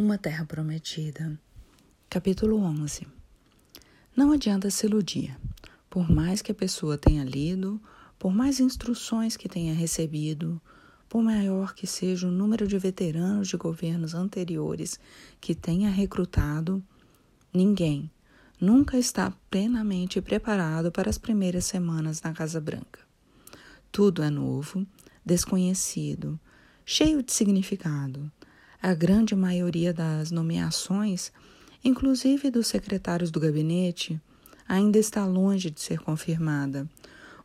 Uma Terra Prometida, capítulo 11. Não adianta se iludir. Por mais que a pessoa tenha lido, por mais instruções que tenha recebido, por maior que seja o número de veteranos de governos anteriores que tenha recrutado, ninguém nunca está plenamente preparado para as primeiras semanas na Casa Branca. Tudo é novo, desconhecido, cheio de significado a grande maioria das nomeações, inclusive dos secretários do gabinete, ainda está longe de ser confirmada,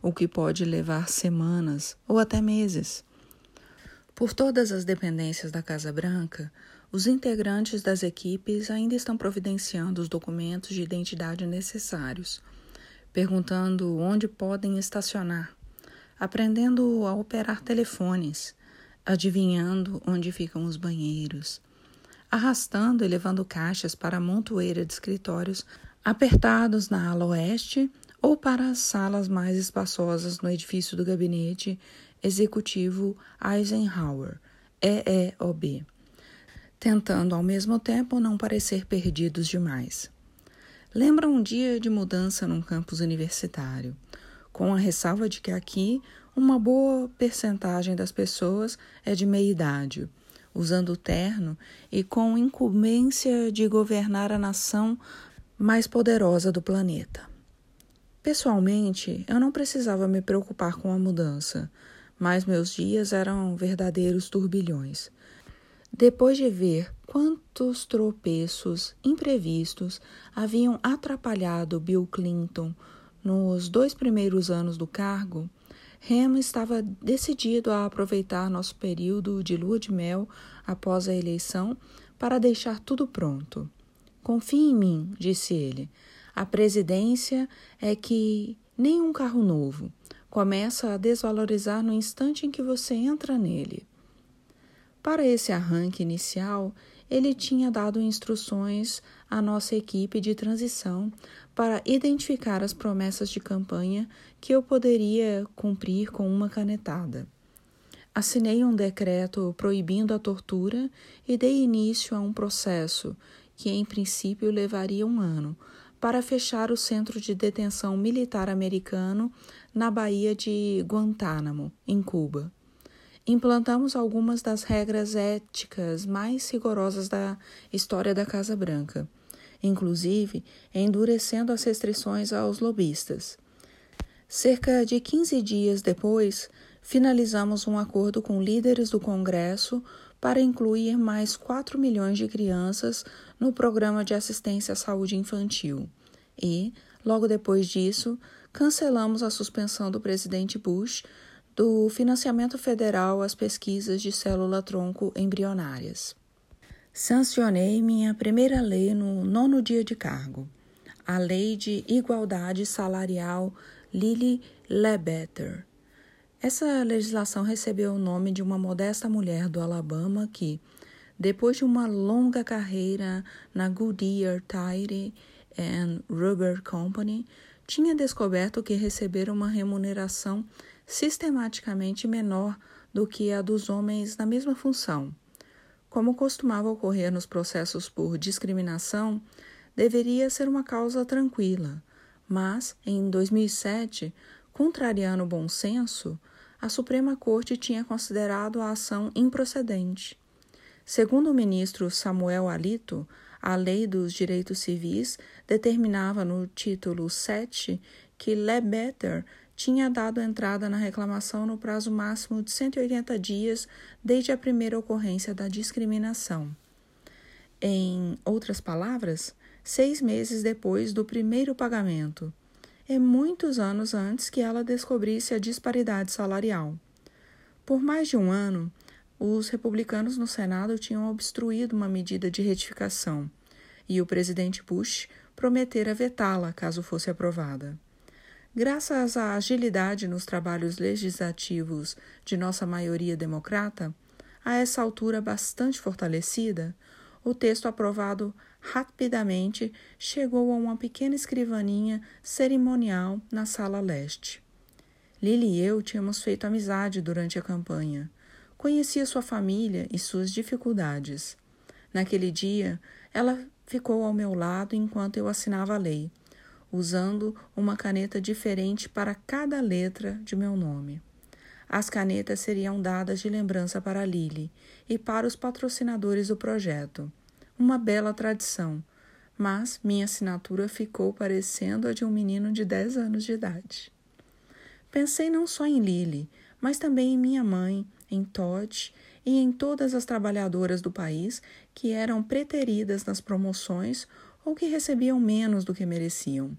o que pode levar semanas ou até meses. Por todas as dependências da Casa Branca, os integrantes das equipes ainda estão providenciando os documentos de identidade necessários, perguntando onde podem estacionar, aprendendo a operar telefones adivinhando onde ficam os banheiros, arrastando e levando caixas para a montoeira de escritórios apertados na ala oeste ou para as salas mais espaçosas no edifício do gabinete executivo Eisenhower, EEOB, tentando ao mesmo tempo não parecer perdidos demais. Lembra um dia de mudança num campus universitário, com a ressalva de que aqui uma boa percentagem das pessoas é de meia idade, usando terno e com incumbência de governar a nação mais poderosa do planeta. Pessoalmente, eu não precisava me preocupar com a mudança, mas meus dias eram verdadeiros turbilhões. Depois de ver quantos tropeços imprevistos haviam atrapalhado Bill Clinton nos dois primeiros anos do cargo, Remo estava decidido a aproveitar nosso período de lua de mel após a eleição para deixar tudo pronto. Confie em mim, disse ele. A presidência é que nem um carro novo começa a desvalorizar no instante em que você entra nele. Para esse arranque inicial, ele tinha dado instruções à nossa equipe de transição para identificar as promessas de campanha que eu poderia cumprir com uma canetada. Assinei um decreto proibindo a tortura e dei início a um processo que, em princípio, levaria um ano para fechar o centro de detenção militar americano na Baía de Guantánamo, em Cuba. Implantamos algumas das regras éticas mais rigorosas da história da Casa Branca inclusive endurecendo as restrições aos lobistas. Cerca de 15 dias depois, finalizamos um acordo com líderes do Congresso para incluir mais 4 milhões de crianças no programa de assistência à saúde infantil. E, logo depois disso, cancelamos a suspensão do presidente Bush do financiamento federal às pesquisas de célula-tronco embrionárias. Sancionei minha primeira lei no nono dia de cargo, a Lei de Igualdade Salarial Lily Lebetter. Essa legislação recebeu o nome de uma modesta mulher do Alabama que, depois de uma longa carreira na Goodyear Tire and Rubber Company, tinha descoberto que receber uma remuneração sistematicamente menor do que a dos homens na mesma função. Como costumava ocorrer nos processos por discriminação, deveria ser uma causa tranquila, mas, em 2007, contrariando o bom senso, a Suprema Corte tinha considerado a ação improcedente. Segundo o ministro Samuel Alito, a Lei dos Direitos Civis determinava no título 7 que Lebetter tinha dado entrada na reclamação no prazo máximo de 180 dias desde a primeira ocorrência da discriminação. Em outras palavras, seis meses depois do primeiro pagamento, e muitos anos antes que ela descobrisse a disparidade salarial. Por mais de um ano, os republicanos no Senado tinham obstruído uma medida de retificação, e o presidente Bush prometera vetá-la caso fosse aprovada. Graças à agilidade nos trabalhos legislativos de nossa maioria democrata, a essa altura bastante fortalecida, o texto aprovado rapidamente chegou a uma pequena escrivaninha cerimonial na sala leste. Lily e eu tínhamos feito amizade durante a campanha. Conhecia sua família e suas dificuldades. Naquele dia, ela ficou ao meu lado enquanto eu assinava a lei, usando uma caneta diferente para cada letra de meu nome. As canetas seriam dadas de lembrança para Lily e para os patrocinadores do projeto. Uma bela tradição, mas minha assinatura ficou parecendo a de um menino de 10 anos de idade. Pensei não só em Lily, mas também em minha mãe, em Todd e em todas as trabalhadoras do país que eram preteridas nas promoções ou que recebiam menos do que mereciam.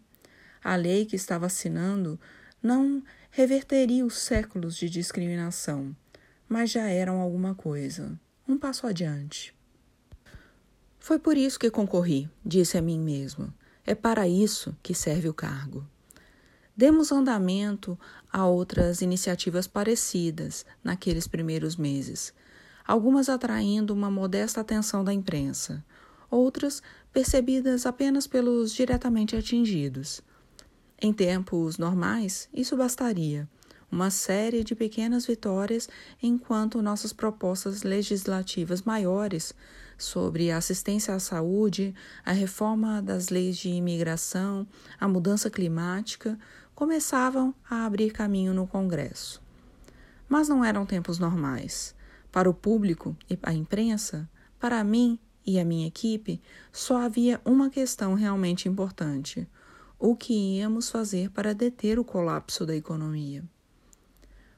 A lei que estava assinando não reverteria os séculos de discriminação, mas já eram alguma coisa, um passo adiante. Foi por isso que concorri, disse a mim mesmo. É para isso que serve o cargo. Demos andamento a outras iniciativas parecidas naqueles primeiros meses, algumas atraindo uma modesta atenção da imprensa, outras percebidas apenas pelos diretamente atingidos. Em tempos normais, isso bastaria. Uma série de pequenas vitórias enquanto nossas propostas legislativas maiores sobre a assistência à saúde, a reforma das leis de imigração, a mudança climática começavam a abrir caminho no Congresso. Mas não eram tempos normais. Para o público e a imprensa, para mim e a minha equipe, só havia uma questão realmente importante: o que íamos fazer para deter o colapso da economia.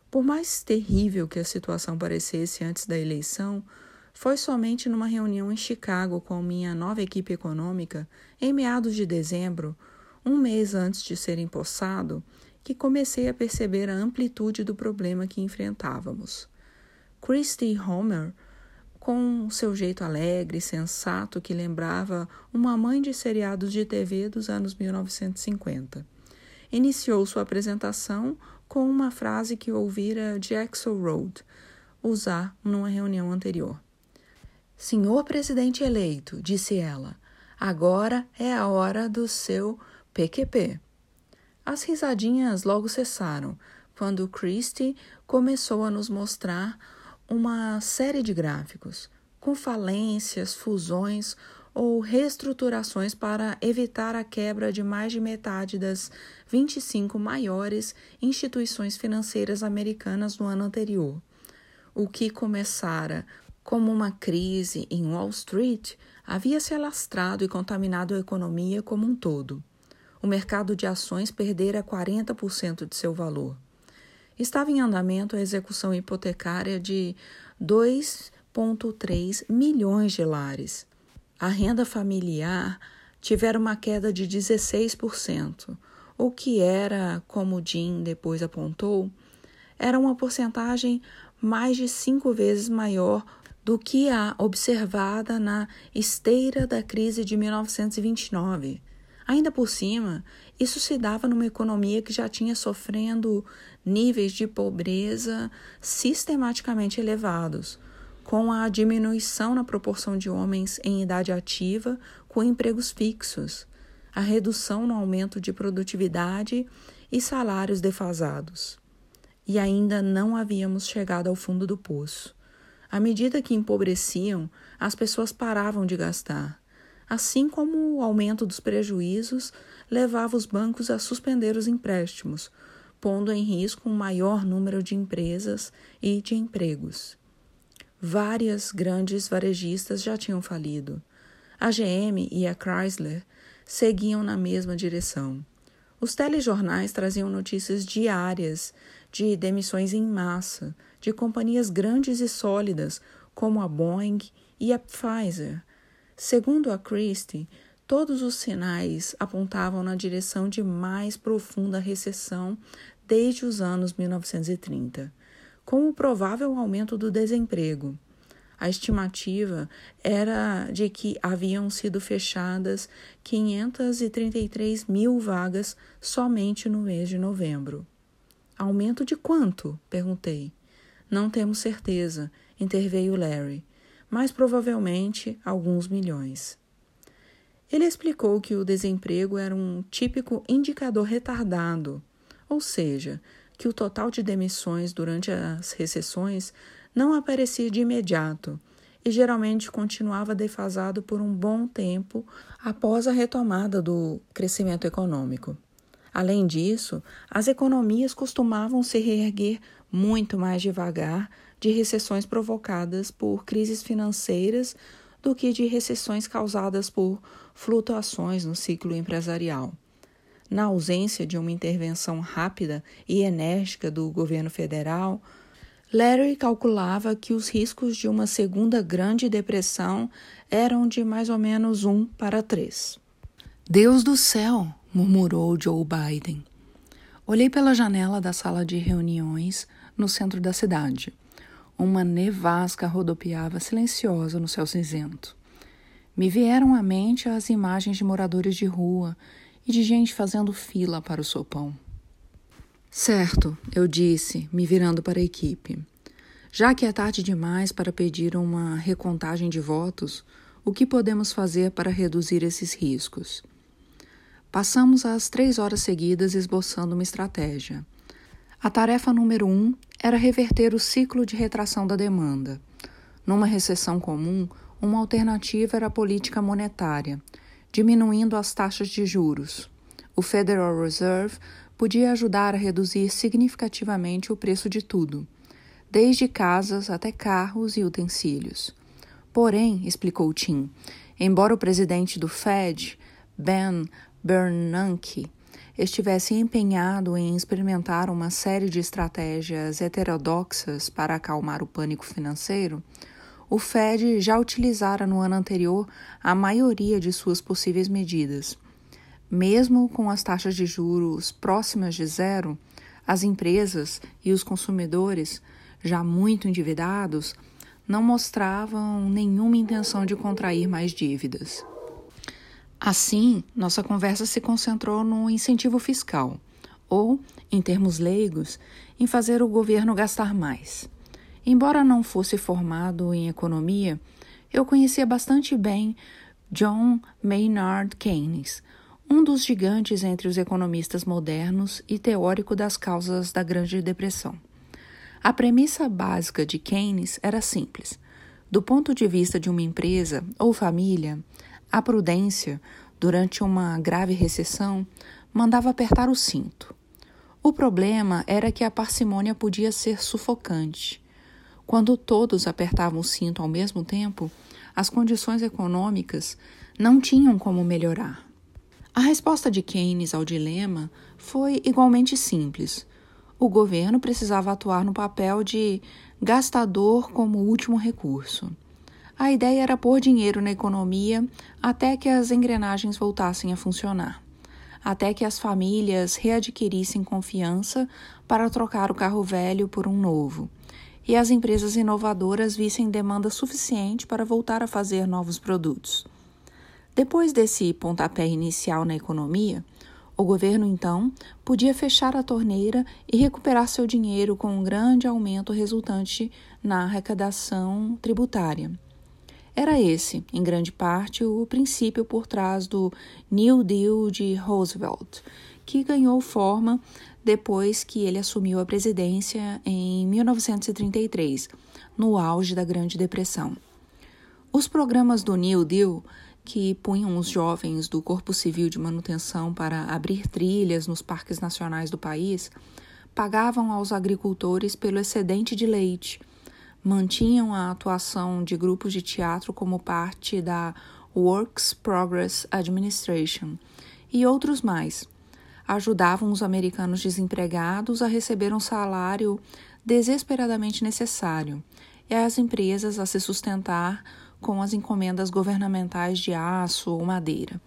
Por mais terrível que a situação parecesse antes da eleição, foi somente numa reunião em Chicago com minha nova equipe econômica, em meados de dezembro, um mês antes de ser empossado, que comecei a perceber a amplitude do problema que enfrentávamos. Christy Homer, com seu jeito alegre e sensato que lembrava uma mãe de seriados de TV dos anos 1950. Iniciou sua apresentação com uma frase que ouvira Jackson Road usar numa reunião anterior. Senhor presidente eleito, disse ela, agora é a hora do seu PQP. As risadinhas logo cessaram quando Christie começou a nos mostrar uma série de gráficos com falências, fusões ou reestruturações para evitar a quebra de mais de metade das 25 maiores instituições financeiras americanas no ano anterior. O que começara como uma crise em Wall Street havia se alastrado e contaminado a economia como um todo. O mercado de ações perdera 40% de seu valor estava em andamento a execução hipotecária de 2,3 milhões de lares. A renda familiar tivera uma queda de 16%, o que era, como Jim depois apontou, era uma porcentagem mais de cinco vezes maior do que a observada na esteira da crise de 1929. Ainda por cima, isso se dava numa economia que já tinha sofrendo níveis de pobreza sistematicamente elevados, com a diminuição na proporção de homens em idade ativa com empregos fixos, a redução no aumento de produtividade e salários defasados. E ainda não havíamos chegado ao fundo do poço. À medida que empobreciam, as pessoas paravam de gastar assim como o aumento dos prejuízos levava os bancos a suspender os empréstimos, pondo em risco um maior número de empresas e de empregos. Várias grandes varejistas já tinham falido. A GM e a Chrysler seguiam na mesma direção. Os telejornais traziam notícias diárias de demissões em massa de companhias grandes e sólidas como a Boeing e a Pfizer, Segundo a Christie, todos os sinais apontavam na direção de mais profunda recessão desde os anos 1930, com o provável aumento do desemprego. A estimativa era de que haviam sido fechadas 533 mil vagas somente no mês de novembro. Aumento de quanto? perguntei. Não temos certeza, interveio Larry mas provavelmente alguns milhões. Ele explicou que o desemprego era um típico indicador retardado, ou seja, que o total de demissões durante as recessões não aparecia de imediato e geralmente continuava defasado por um bom tempo após a retomada do crescimento econômico. Além disso, as economias costumavam se reerguer muito mais devagar de recessões provocadas por crises financeiras do que de recessões causadas por flutuações no ciclo empresarial. Na ausência de uma intervenção rápida e enérgica do governo federal, Larry calculava que os riscos de uma segunda Grande Depressão eram de mais ou menos um para três. Deus do céu! murmurou Joe Biden. Olhei pela janela da sala de reuniões no centro da cidade. Uma nevasca rodopiava silenciosa no céu cinzento. Me vieram à mente as imagens de moradores de rua e de gente fazendo fila para o sopão. Certo, eu disse, me virando para a equipe. Já que é tarde demais para pedir uma recontagem de votos, o que podemos fazer para reduzir esses riscos? Passamos as três horas seguidas esboçando uma estratégia. A tarefa número um era reverter o ciclo de retração da demanda. Numa recessão comum, uma alternativa era a política monetária, diminuindo as taxas de juros. O Federal Reserve podia ajudar a reduzir significativamente o preço de tudo, desde casas até carros e utensílios. Porém, explicou Tim, embora o presidente do Fed, Ben Bernanke, estivesse empenhado em experimentar uma série de estratégias heterodoxas para acalmar o pânico financeiro, o Fed já utilizara no ano anterior a maioria de suas possíveis medidas mesmo com as taxas de juros próximas de zero, as empresas e os consumidores, já muito endividados, não mostravam nenhuma intenção de contrair mais dívidas. Assim, nossa conversa se concentrou no incentivo fiscal, ou, em termos leigos, em fazer o governo gastar mais. Embora não fosse formado em economia, eu conhecia bastante bem John Maynard Keynes, um dos gigantes entre os economistas modernos e teórico das causas da Grande Depressão. A premissa básica de Keynes era simples. Do ponto de vista de uma empresa ou família, a prudência, durante uma grave recessão, mandava apertar o cinto. O problema era que a parcimônia podia ser sufocante. Quando todos apertavam o cinto ao mesmo tempo, as condições econômicas não tinham como melhorar. A resposta de Keynes ao dilema foi igualmente simples. O governo precisava atuar no papel de gastador como último recurso. A ideia era pôr dinheiro na economia até que as engrenagens voltassem a funcionar, até que as famílias readquirissem confiança para trocar o carro velho por um novo, e as empresas inovadoras vissem demanda suficiente para voltar a fazer novos produtos. Depois desse pontapé inicial na economia, o governo então podia fechar a torneira e recuperar seu dinheiro com um grande aumento resultante na arrecadação tributária. Era esse, em grande parte, o princípio por trás do New Deal de Roosevelt, que ganhou forma depois que ele assumiu a presidência em 1933, no auge da Grande Depressão. Os programas do New Deal que punham os jovens do Corpo Civil de Manutenção para abrir trilhas nos parques nacionais do país, pagavam aos agricultores pelo excedente de leite, mantinham a atuação de grupos de teatro como parte da Works Progress Administration e outros mais. Ajudavam os americanos desempregados a receber um salário desesperadamente necessário e as empresas a se sustentar com as encomendas governamentais de aço ou madeira.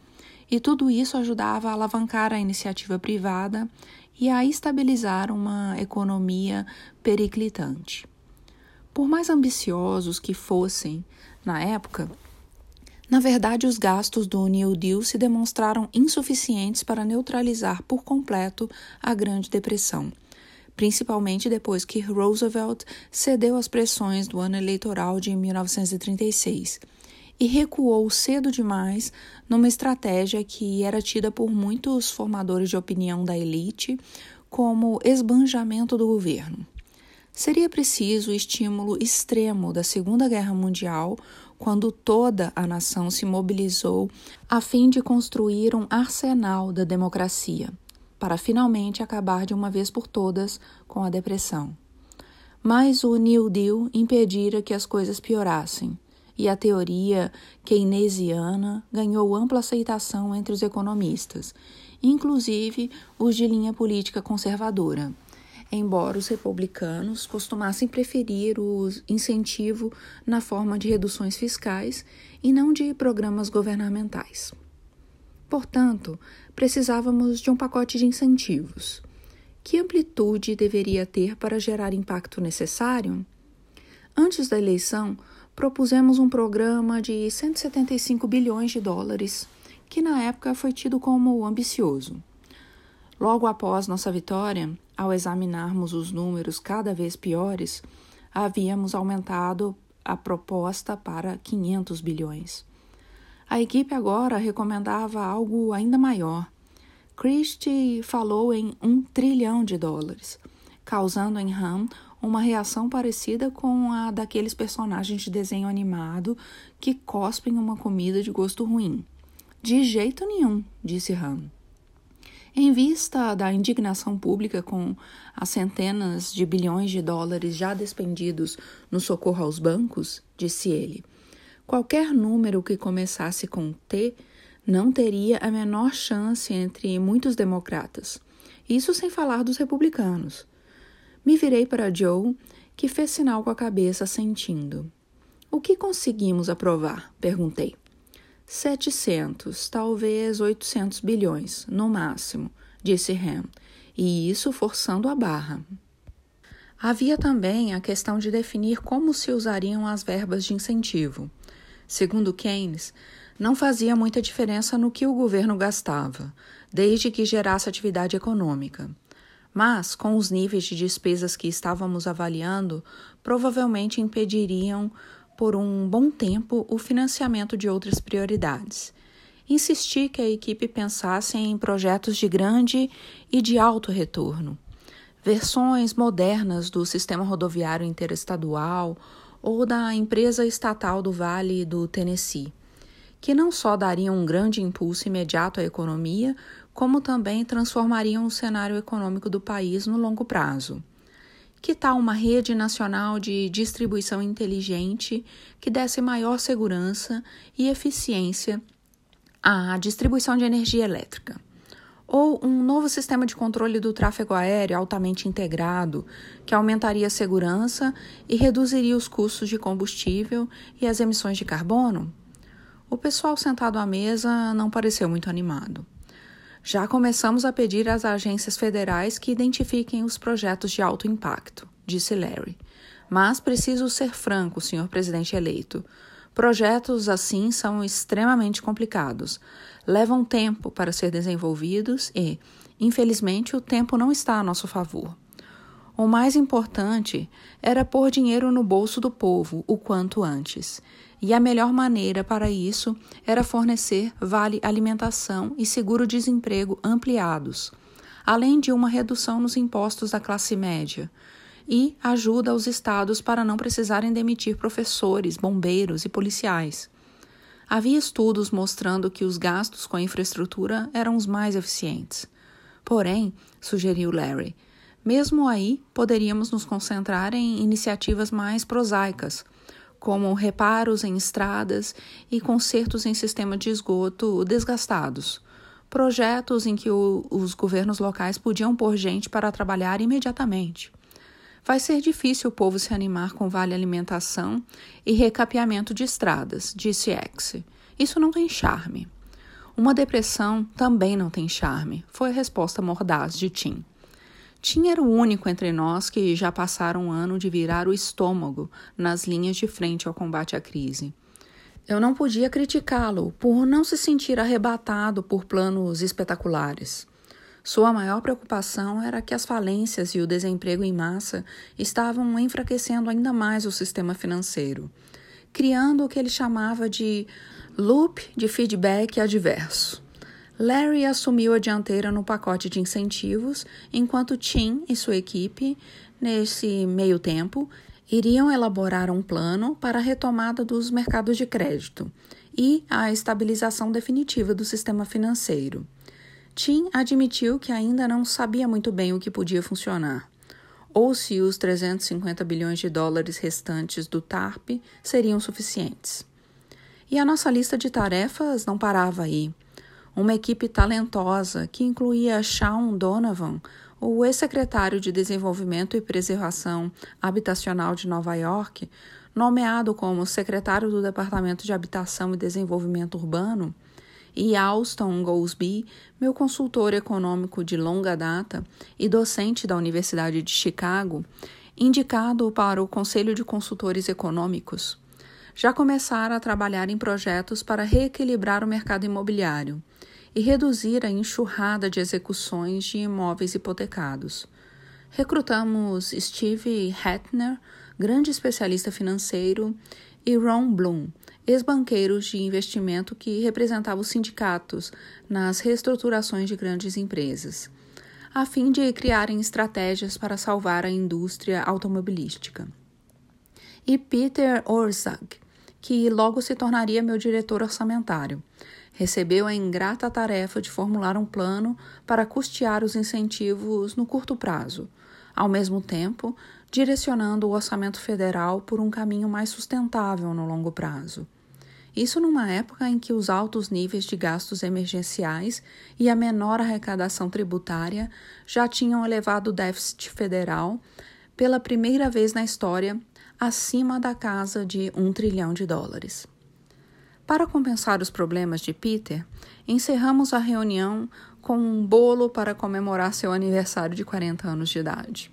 E tudo isso ajudava a alavancar a iniciativa privada e a estabilizar uma economia periclitante. Por mais ambiciosos que fossem na época, na verdade, os gastos do New Deal se demonstraram insuficientes para neutralizar por completo a Grande Depressão principalmente depois que Roosevelt cedeu às pressões do ano eleitoral de 1936 e recuou cedo demais numa estratégia que era tida por muitos formadores de opinião da elite como esbanjamento do governo. Seria preciso o estímulo extremo da Segunda Guerra Mundial, quando toda a nação se mobilizou a fim de construir um arsenal da democracia, para finalmente acabar de uma vez por todas com a depressão. Mas o New Deal impedira que as coisas piorassem, e a teoria keynesiana ganhou ampla aceitação entre os economistas, inclusive os de linha política conservadora embora os republicanos costumassem preferir o incentivo na forma de reduções fiscais e não de programas governamentais. Portanto, precisávamos de um pacote de incentivos. Que amplitude deveria ter para gerar impacto necessário? Antes da eleição, propusemos um programa de 175 bilhões de dólares, que na época foi tido como ambicioso. Logo após nossa vitória, ao examinarmos os números cada vez piores, havíamos aumentado a proposta para 500 bilhões. A equipe agora recomendava algo ainda maior. Christie falou em um trilhão de dólares, causando em Ham uma reação parecida com a daqueles personagens de desenho animado que cospem uma comida de gosto ruim. De jeito nenhum, disse Ham. Em vista da indignação pública com as centenas de bilhões de dólares já despendidos no socorro aos bancos, disse ele, qualquer número que começasse com T não teria a menor chance entre muitos democratas. Isso sem falar dos republicanos. Me virei para Joe, que fez sinal com a cabeça, sentindo. O que conseguimos aprovar? perguntei. 700, talvez 800 bilhões, no máximo, disse Ham, e isso forçando a barra. Havia também a questão de definir como se usariam as verbas de incentivo. Segundo Keynes, não fazia muita diferença no que o governo gastava, desde que gerasse atividade econômica. Mas, com os níveis de despesas que estávamos avaliando, provavelmente impediriam por um bom tempo o financiamento de outras prioridades. Insisti que a equipe pensasse em projetos de grande e de alto retorno, versões modernas do sistema rodoviário interestadual ou da empresa estatal do Vale do Tennessee, que não só dariam um grande impulso imediato à economia, como também transformariam o cenário econômico do país no longo prazo. Que tal uma rede nacional de distribuição inteligente que desse maior segurança e eficiência à distribuição de energia elétrica? Ou um novo sistema de controle do tráfego aéreo altamente integrado, que aumentaria a segurança e reduziria os custos de combustível e as emissões de carbono? O pessoal sentado à mesa não pareceu muito animado. Já começamos a pedir às agências federais que identifiquem os projetos de alto impacto, disse Larry. Mas preciso ser franco, senhor presidente eleito. Projetos assim são extremamente complicados, levam tempo para ser desenvolvidos e, infelizmente, o tempo não está a nosso favor. O mais importante era pôr dinheiro no bolso do povo o quanto antes e a melhor maneira para isso era fornecer vale alimentação e seguro-desemprego ampliados, além de uma redução nos impostos da classe média, e ajuda aos estados para não precisarem demitir professores, bombeiros e policiais. Havia estudos mostrando que os gastos com a infraestrutura eram os mais eficientes. Porém, sugeriu Larry, mesmo aí poderíamos nos concentrar em iniciativas mais prosaicas, como reparos em estradas e consertos em sistemas de esgoto desgastados. Projetos em que o, os governos locais podiam pôr gente para trabalhar imediatamente. Vai ser difícil o povo se animar com vale alimentação e recapeamento de estradas, disse X. Isso não tem charme. Uma depressão também não tem charme, foi a resposta mordaz de Tim. Tim era o único entre nós que já passaram um ano de virar o estômago nas linhas de frente ao combate à crise. Eu não podia criticá-lo por não se sentir arrebatado por planos espetaculares. Sua maior preocupação era que as falências e o desemprego em massa estavam enfraquecendo ainda mais o sistema financeiro, criando o que ele chamava de loop de feedback adverso. Larry assumiu a dianteira no pacote de incentivos, enquanto Tim e sua equipe Nesse meio tempo, iriam elaborar um plano para a retomada dos mercados de crédito e a estabilização definitiva do sistema financeiro. Tim admitiu que ainda não sabia muito bem o que podia funcionar, ou se os 350 bilhões de dólares restantes do TARP seriam suficientes. E a nossa lista de tarefas não parava aí. Uma equipe talentosa que incluía Sean Donovan, o ex-secretário de Desenvolvimento e Preservação Habitacional de Nova York, nomeado como secretário do Departamento de Habitação e Desenvolvimento Urbano, e Alston Goldsby, meu consultor econômico de longa data e docente da Universidade de Chicago, indicado para o Conselho de Consultores Econômicos. Já começaram a trabalhar em projetos para reequilibrar o mercado imobiliário e reduzir a enxurrada de execuções de imóveis hipotecados. Recrutamos Steve Hetner, grande especialista financeiro, e Ron Bloom, ex-banqueiros de investimento que representavam os sindicatos nas reestruturações de grandes empresas, a fim de criarem estratégias para salvar a indústria automobilística. E Peter Orzag, que logo se tornaria meu diretor orçamentário. Recebeu a ingrata tarefa de formular um plano para custear os incentivos no curto prazo, ao mesmo tempo direcionando o orçamento federal por um caminho mais sustentável no longo prazo. Isso numa época em que os altos níveis de gastos emergenciais e a menor arrecadação tributária já tinham elevado o déficit federal pela primeira vez na história acima da casa de um trilhão de dólares. Para compensar os problemas de Peter, encerramos a reunião com um bolo para comemorar seu aniversário de 40 anos de idade.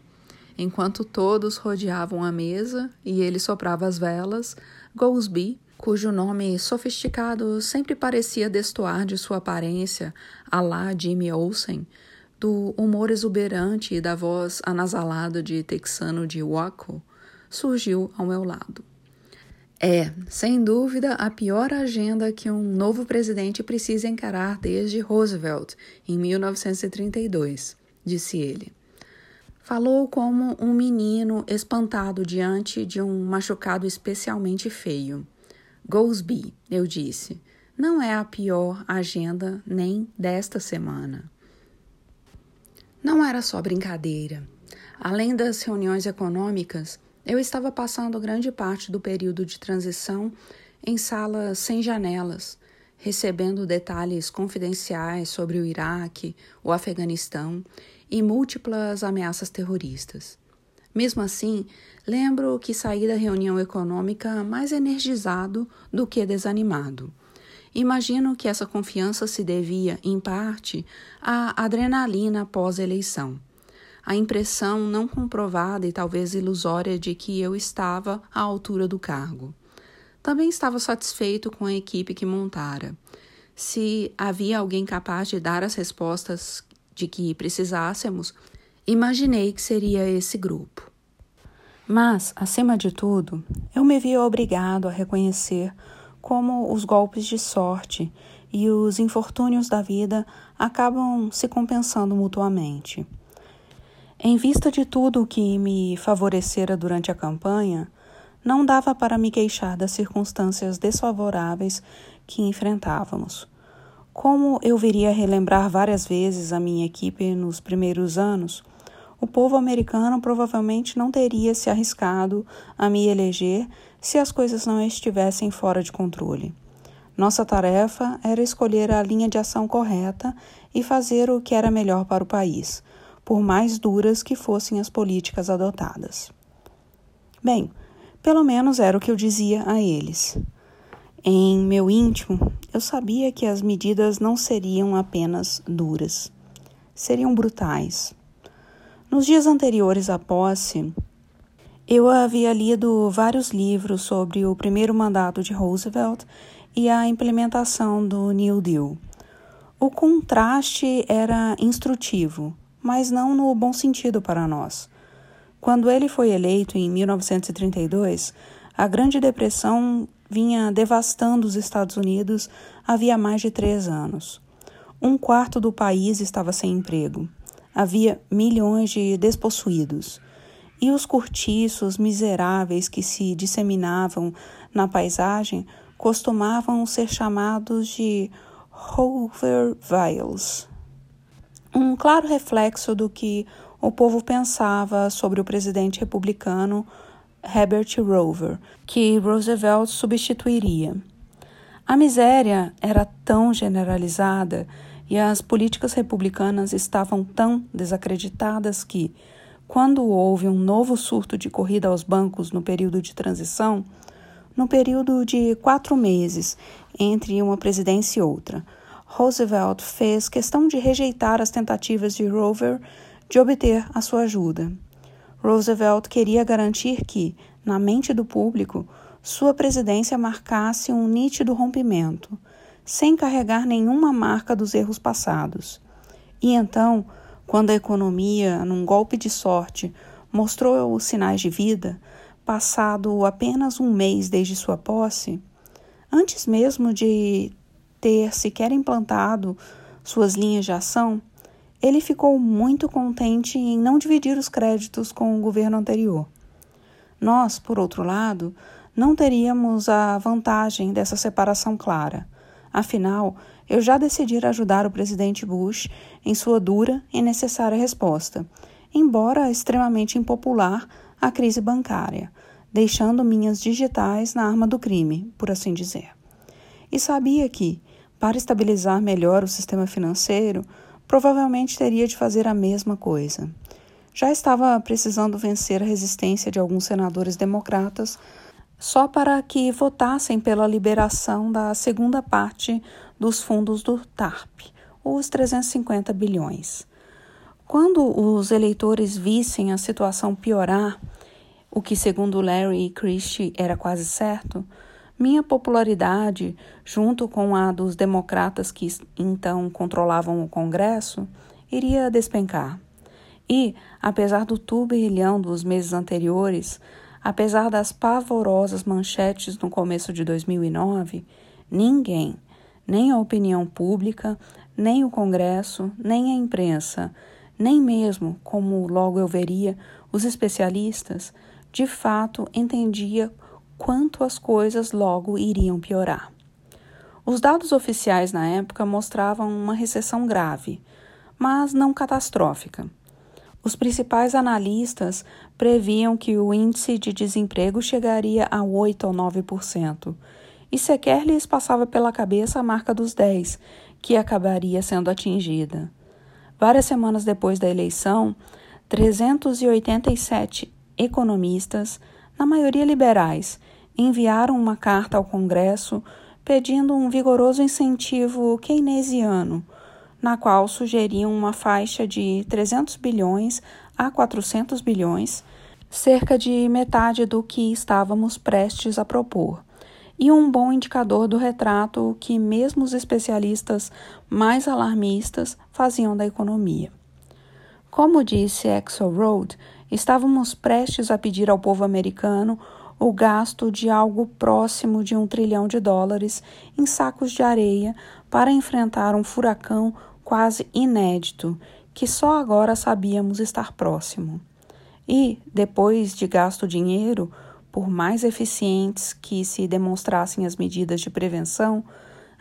Enquanto todos rodeavam a mesa e ele soprava as velas, Goldsby, cujo nome sofisticado sempre parecia destoar de sua aparência, a lá Jimmy Olsen, do humor exuberante e da voz anasalada de texano de Waco, surgiu ao meu lado. É, sem dúvida, a pior agenda que um novo presidente precisa encarar desde Roosevelt, em 1932, disse ele. Falou como um menino espantado diante de um machucado especialmente feio. Goldsby, eu disse, não é a pior agenda nem desta semana. Não era só brincadeira. Além das reuniões econômicas, eu estava passando grande parte do período de transição em salas sem janelas, recebendo detalhes confidenciais sobre o Iraque, o Afeganistão e múltiplas ameaças terroristas. Mesmo assim, lembro que saí da reunião econômica mais energizado do que desanimado. Imagino que essa confiança se devia, em parte, à adrenalina pós-eleição a impressão não comprovada e talvez ilusória de que eu estava à altura do cargo. Também estava satisfeito com a equipe que montara. Se havia alguém capaz de dar as respostas de que precisássemos, imaginei que seria esse grupo. Mas, acima de tudo, eu me via obrigado a reconhecer como os golpes de sorte e os infortúnios da vida acabam se compensando mutuamente. Em vista de tudo o que me favorecera durante a campanha, não dava para me queixar das circunstâncias desfavoráveis que enfrentávamos. Como eu viria relembrar várias vezes a minha equipe nos primeiros anos, o povo americano provavelmente não teria se arriscado a me eleger se as coisas não estivessem fora de controle. Nossa tarefa era escolher a linha de ação correta e fazer o que era melhor para o país por mais duras que fossem as políticas adotadas. Bem, pelo menos era o que eu dizia a eles. Em meu íntimo, eu sabia que as medidas não seriam apenas duras, seriam brutais. Nos dias anteriores à posse, eu havia lido vários livros sobre o primeiro mandato de Roosevelt e a implementação do New Deal. O contraste era instrutivo mas não no bom sentido para nós. Quando ele foi eleito em 1932, a Grande Depressão vinha devastando os Estados Unidos havia mais de três anos. Um quarto do país estava sem emprego. Havia milhões de despossuídos. e os cortiços miseráveis que se disseminavam na paisagem costumavam ser chamados de Hoovervilles. Um claro reflexo do que o povo pensava sobre o presidente republicano Herbert Rover, que Roosevelt substituiria. A miséria era tão generalizada e as políticas republicanas estavam tão desacreditadas que, quando houve um novo surto de corrida aos bancos no período de transição, no período de quatro meses entre uma presidência e outra, Roosevelt fez questão de rejeitar as tentativas de Rover de obter a sua ajuda. Roosevelt queria garantir que, na mente do público, sua presidência marcasse um nítido rompimento, sem carregar nenhuma marca dos erros passados. E então, quando a economia, num golpe de sorte, mostrou os sinais de vida, passado apenas um mês desde sua posse, antes mesmo de ter sequer implantado suas linhas de ação, ele ficou muito contente em não dividir os créditos com o governo anterior. Nós, por outro lado, não teríamos a vantagem dessa separação clara. Afinal, eu já decidi ajudar o presidente Bush em sua dura e necessária resposta, embora extremamente impopular, à crise bancária, deixando minhas digitais na arma do crime, por assim dizer. E sabia que, para estabilizar melhor o sistema financeiro, provavelmente teria de fazer a mesma coisa. Já estava precisando vencer a resistência de alguns senadores democratas só para que votassem pela liberação da segunda parte dos fundos do TARP, os 350 bilhões. Quando os eleitores vissem a situação piorar, o que segundo Larry e Christie era quase certo, minha popularidade, junto com a dos democratas que então controlavam o Congresso, iria despencar. E, apesar do turbilhão dos meses anteriores, apesar das pavorosas manchetes no começo de 2009, ninguém, nem a opinião pública, nem o Congresso, nem a imprensa, nem mesmo, como logo eu veria, os especialistas, de fato entendia quanto as coisas logo iriam piorar. Os dados oficiais na época mostravam uma recessão grave, mas não catastrófica. Os principais analistas previam que o índice de desemprego chegaria a 8 ou 9%, e sequer lhes passava pela cabeça a marca dos 10, que acabaria sendo atingida. Várias semanas depois da eleição, 387 economistas na maioria liberais, enviaram uma carta ao Congresso pedindo um vigoroso incentivo keynesiano, na qual sugeriam uma faixa de 300 bilhões a 400 bilhões, cerca de metade do que estávamos prestes a propor, e um bom indicador do retrato que mesmo os especialistas mais alarmistas faziam da economia. Como disse Axelrod, estávamos prestes a pedir ao povo americano o gasto de algo próximo de um trilhão de dólares em sacos de areia para enfrentar um furacão quase inédito que só agora sabíamos estar próximo. E, depois de gasto dinheiro, por mais eficientes que se demonstrassem as medidas de prevenção,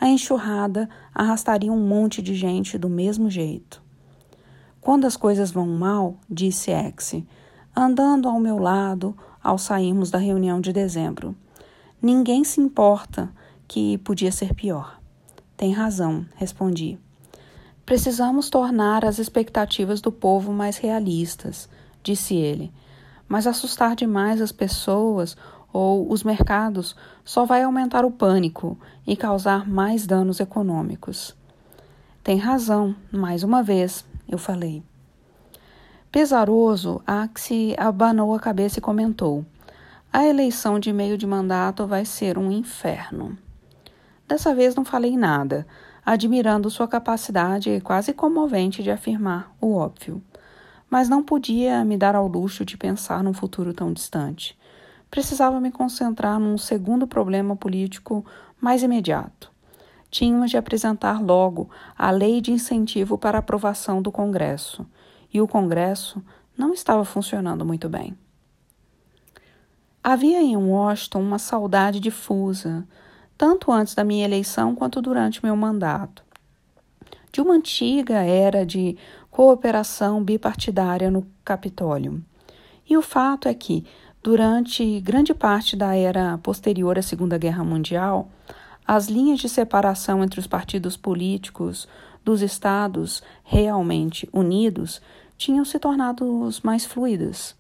a enxurrada arrastaria um monte de gente do mesmo jeito. Quando as coisas vão mal, disse Exe, andando ao meu lado ao sairmos da reunião de dezembro. Ninguém se importa que podia ser pior. Tem razão, respondi. Precisamos tornar as expectativas do povo mais realistas, disse ele. Mas assustar demais as pessoas ou os mercados só vai aumentar o pânico e causar mais danos econômicos. Tem razão, mais uma vez, eu falei. Pesaroso, Axi abanou a cabeça e comentou: A eleição de meio de mandato vai ser um inferno. Dessa vez não falei nada, admirando sua capacidade quase comovente de afirmar o óbvio. Mas não podia me dar ao luxo de pensar num futuro tão distante. Precisava me concentrar num segundo problema político mais imediato tínhamos de apresentar logo a lei de incentivo para aprovação do Congresso, e o Congresso não estava funcionando muito bem. Havia em Washington uma saudade difusa, tanto antes da minha eleição quanto durante meu mandato, de uma antiga era de cooperação bipartidária no Capitólio. E o fato é que, durante grande parte da era posterior à Segunda Guerra Mundial, as linhas de separação entre os partidos políticos dos estados realmente unidos tinham se tornado mais fluidas.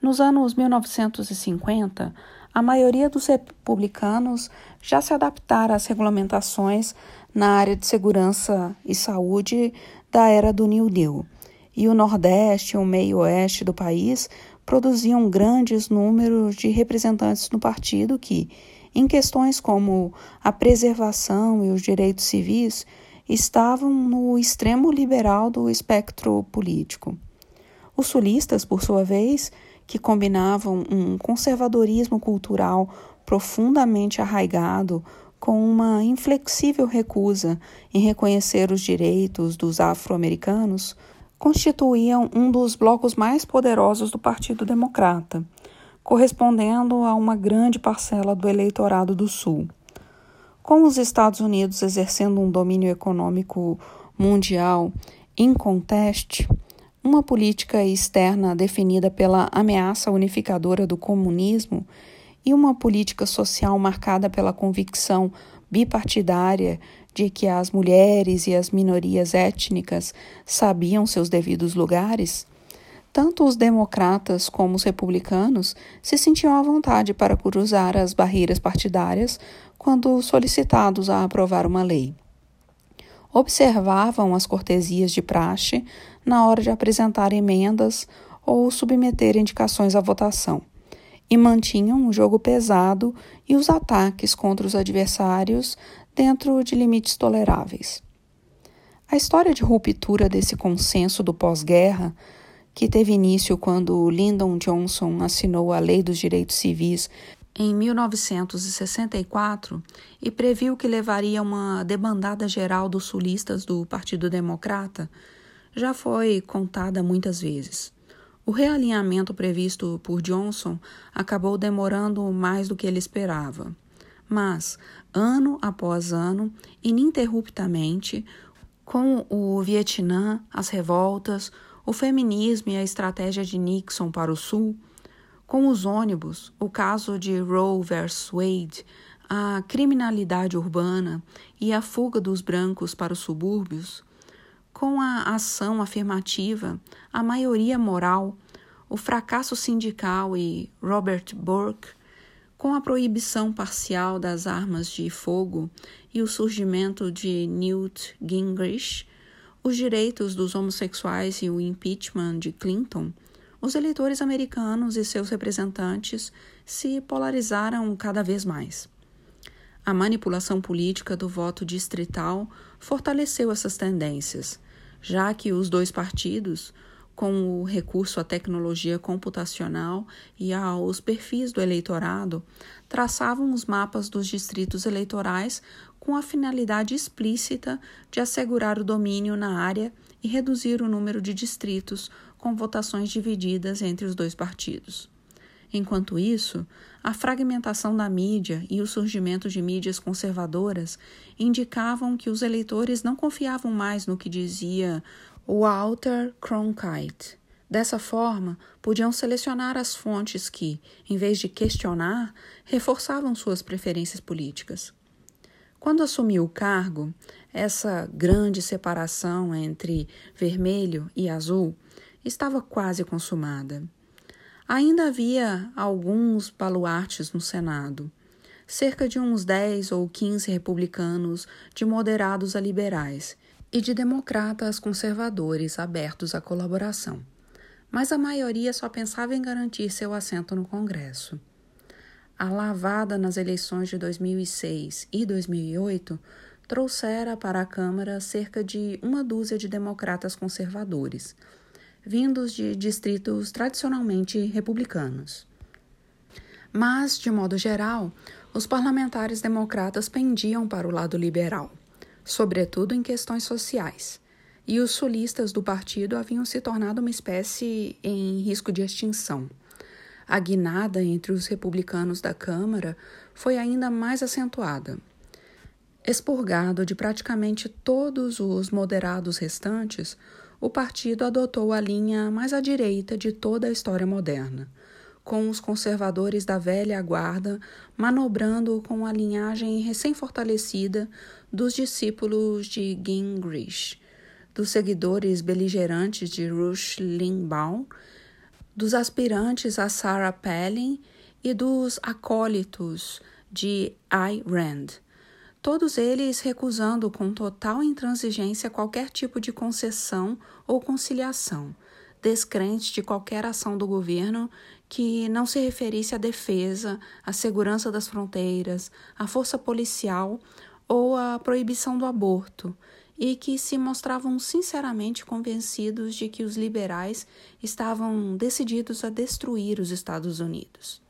Nos anos 1950, a maioria dos republicanos já se adaptara às regulamentações na área de segurança e saúde da era do New Deal, e o Nordeste e o meio-oeste do país produziam grandes números de representantes no partido que, em questões como a preservação e os direitos civis, estavam no extremo liberal do espectro político. Os sulistas, por sua vez, que combinavam um conservadorismo cultural profundamente arraigado com uma inflexível recusa em reconhecer os direitos dos afro-americanos, constituíam um dos blocos mais poderosos do Partido Democrata, correspondendo a uma grande parcela do eleitorado do Sul. Com os Estados Unidos exercendo um domínio econômico mundial inconteste, uma política externa definida pela ameaça unificadora do comunismo e uma política social marcada pela convicção bipartidária de que as mulheres e as minorias étnicas sabiam seus devidos lugares, tanto os democratas como os republicanos se sentiam à vontade para cruzar as barreiras partidárias quando solicitados a aprovar uma lei observavam as cortesias de praxe na hora de apresentar emendas ou submeter indicações à votação, e mantinham o jogo pesado e os ataques contra os adversários dentro de limites toleráveis. A história de ruptura desse consenso do pós-guerra, que teve início quando Lyndon Johnson assinou a Lei dos Direitos Civis em 1964 e previu que levaria uma debandada geral dos sulistas do Partido Democrata, já foi contada muitas vezes. O realinhamento previsto por Johnson acabou demorando mais do que ele esperava. Mas, ano após ano, ininterruptamente, com o Vietnã, as revoltas, o feminismo e a estratégia de Nixon para o Sul, com os ônibus, o caso de Roe vs. Wade, a criminalidade urbana e a fuga dos brancos para os subúrbios, com a ação afirmativa, a maioria moral, o fracasso sindical e Robert Burke, com a proibição parcial das armas de fogo e o surgimento de Newt Gingrich, os direitos dos homossexuais e o impeachment de Clinton, os eleitores americanos e seus representantes se polarizaram cada vez mais. A manipulação política do voto distrital fortaleceu essas tendências, já que os dois partidos, com o recurso à tecnologia computacional e aos perfis do eleitorado, traçavam os mapas dos distritos eleitorais com a finalidade explícita de assegurar o domínio na área e reduzir o número de distritos com votações divididas entre os dois partidos. Enquanto isso, a fragmentação da mídia e o surgimento de mídias conservadoras indicavam que os eleitores não confiavam mais no que dizia Walter Cronkite. Dessa forma, podiam selecionar as fontes que, em vez de questionar, reforçavam suas preferências políticas. Quando assumiu o cargo, essa grande separação entre vermelho e azul estava quase consumada. Ainda havia alguns baluartes no Senado, cerca de uns 10 ou 15 republicanos de moderados a liberais e de democratas conservadores abertos à colaboração. Mas a maioria só pensava em garantir seu assento no Congresso. A lavada nas eleições de 2006 e 2008 trouxera para a Câmara cerca de uma dúzia de democratas conservadores vindos de distritos tradicionalmente republicanos. Mas, de modo geral, os parlamentares democratas pendiam para o lado liberal, sobretudo em questões sociais, e os sulistas do partido haviam se tornado uma espécie em risco de extinção. A guinada entre os republicanos da Câmara foi ainda mais acentuada. Expurgado de praticamente todos os moderados restantes, o partido adotou a linha mais à direita de toda a história moderna, com os conservadores da velha guarda manobrando com a linhagem recém-fortalecida dos discípulos de Gingrich, dos seguidores beligerantes de Rush Limbaugh, dos aspirantes a Sarah Palin e dos acólitos de Ayn Rand todos eles recusando com total intransigência qualquer tipo de concessão ou conciliação, descrentes de qualquer ação do governo que não se referisse à defesa, à segurança das fronteiras, à força policial ou à proibição do aborto, e que se mostravam sinceramente convencidos de que os liberais estavam decididos a destruir os Estados Unidos.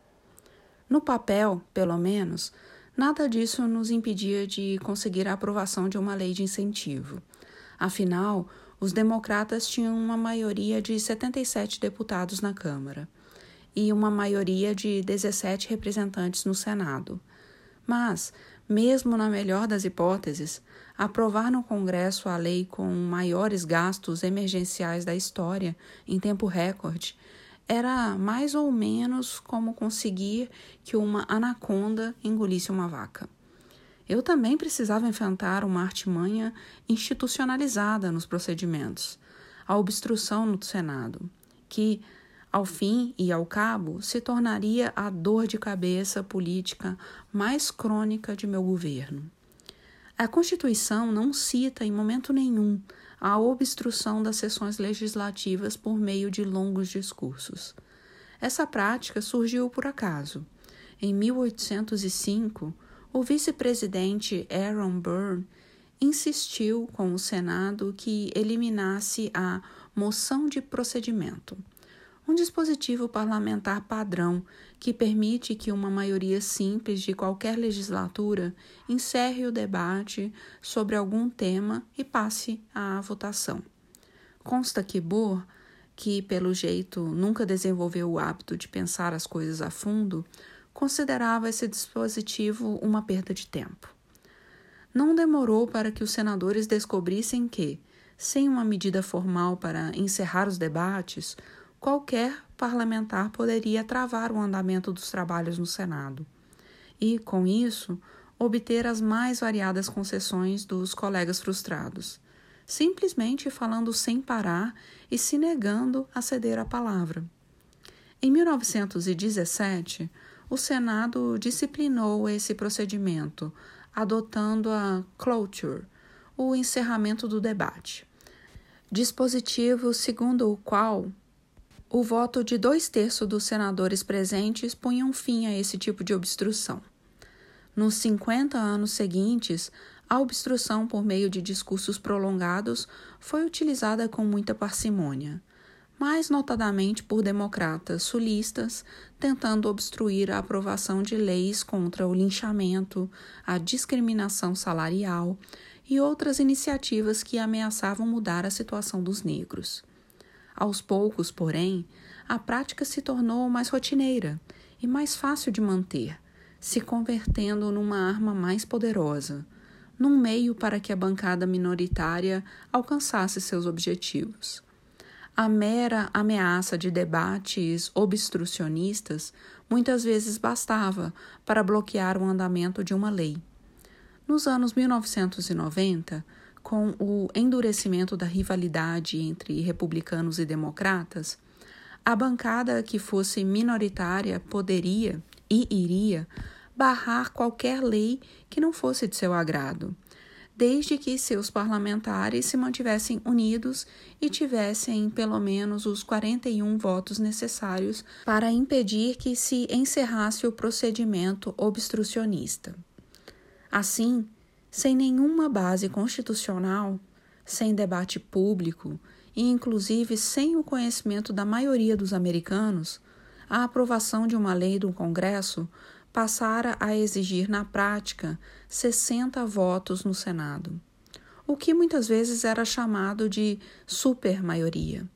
No papel, pelo menos, Nada disso nos impedia de conseguir a aprovação de uma lei de incentivo. Afinal, os democratas tinham uma maioria de 77 deputados na Câmara e uma maioria de 17 representantes no Senado. Mas, mesmo na melhor das hipóteses, aprovar no Congresso a lei com maiores gastos emergenciais da história em tempo recorde era mais ou menos como conseguir que uma anaconda engolisse uma vaca. Eu também precisava enfrentar uma artimanha institucionalizada nos procedimentos, a obstrução no Senado, que, ao fim e ao cabo, se tornaria a dor de cabeça política mais crônica de meu governo. A Constituição não cita em momento nenhum a obstrução das sessões legislativas por meio de longos discursos. Essa prática surgiu por acaso. Em 1805, o vice-presidente Aaron Burr insistiu com o Senado que eliminasse a moção de procedimento um dispositivo parlamentar padrão que permite que uma maioria simples de qualquer legislatura encerre o debate sobre algum tema e passe à votação. Consta que Burr, que pelo jeito nunca desenvolveu o hábito de pensar as coisas a fundo, considerava esse dispositivo uma perda de tempo. Não demorou para que os senadores descobrissem que, sem uma medida formal para encerrar os debates, qualquer parlamentar poderia travar o andamento dos trabalhos no Senado e, com isso, obter as mais variadas concessões dos colegas frustrados, simplesmente falando sem parar e se negando a ceder a palavra. Em 1917, o Senado disciplinou esse procedimento, adotando a cloture, o encerramento do debate. Dispositivo segundo o qual o voto de dois terços dos senadores presentes punha um fim a esse tipo de obstrução. Nos 50 anos seguintes, a obstrução por meio de discursos prolongados foi utilizada com muita parcimônia, mais notadamente por democratas sulistas tentando obstruir a aprovação de leis contra o linchamento, a discriminação salarial e outras iniciativas que ameaçavam mudar a situação dos negros. Aos poucos, porém, a prática se tornou mais rotineira e mais fácil de manter, se convertendo numa arma mais poderosa, num meio para que a bancada minoritária alcançasse seus objetivos. A mera ameaça de debates obstrucionistas muitas vezes bastava para bloquear o andamento de uma lei. Nos anos 1990, com o endurecimento da rivalidade entre republicanos e democratas, a bancada que fosse minoritária poderia e iria barrar qualquer lei que não fosse de seu agrado, desde que seus parlamentares se mantivessem unidos e tivessem pelo menos os 41 votos necessários para impedir que se encerrasse o procedimento obstrucionista. Assim, sem nenhuma base constitucional, sem debate público e, inclusive, sem o conhecimento da maioria dos americanos, a aprovação de uma lei do Congresso passara a exigir, na prática, 60 votos no Senado, o que muitas vezes era chamado de supermaioria.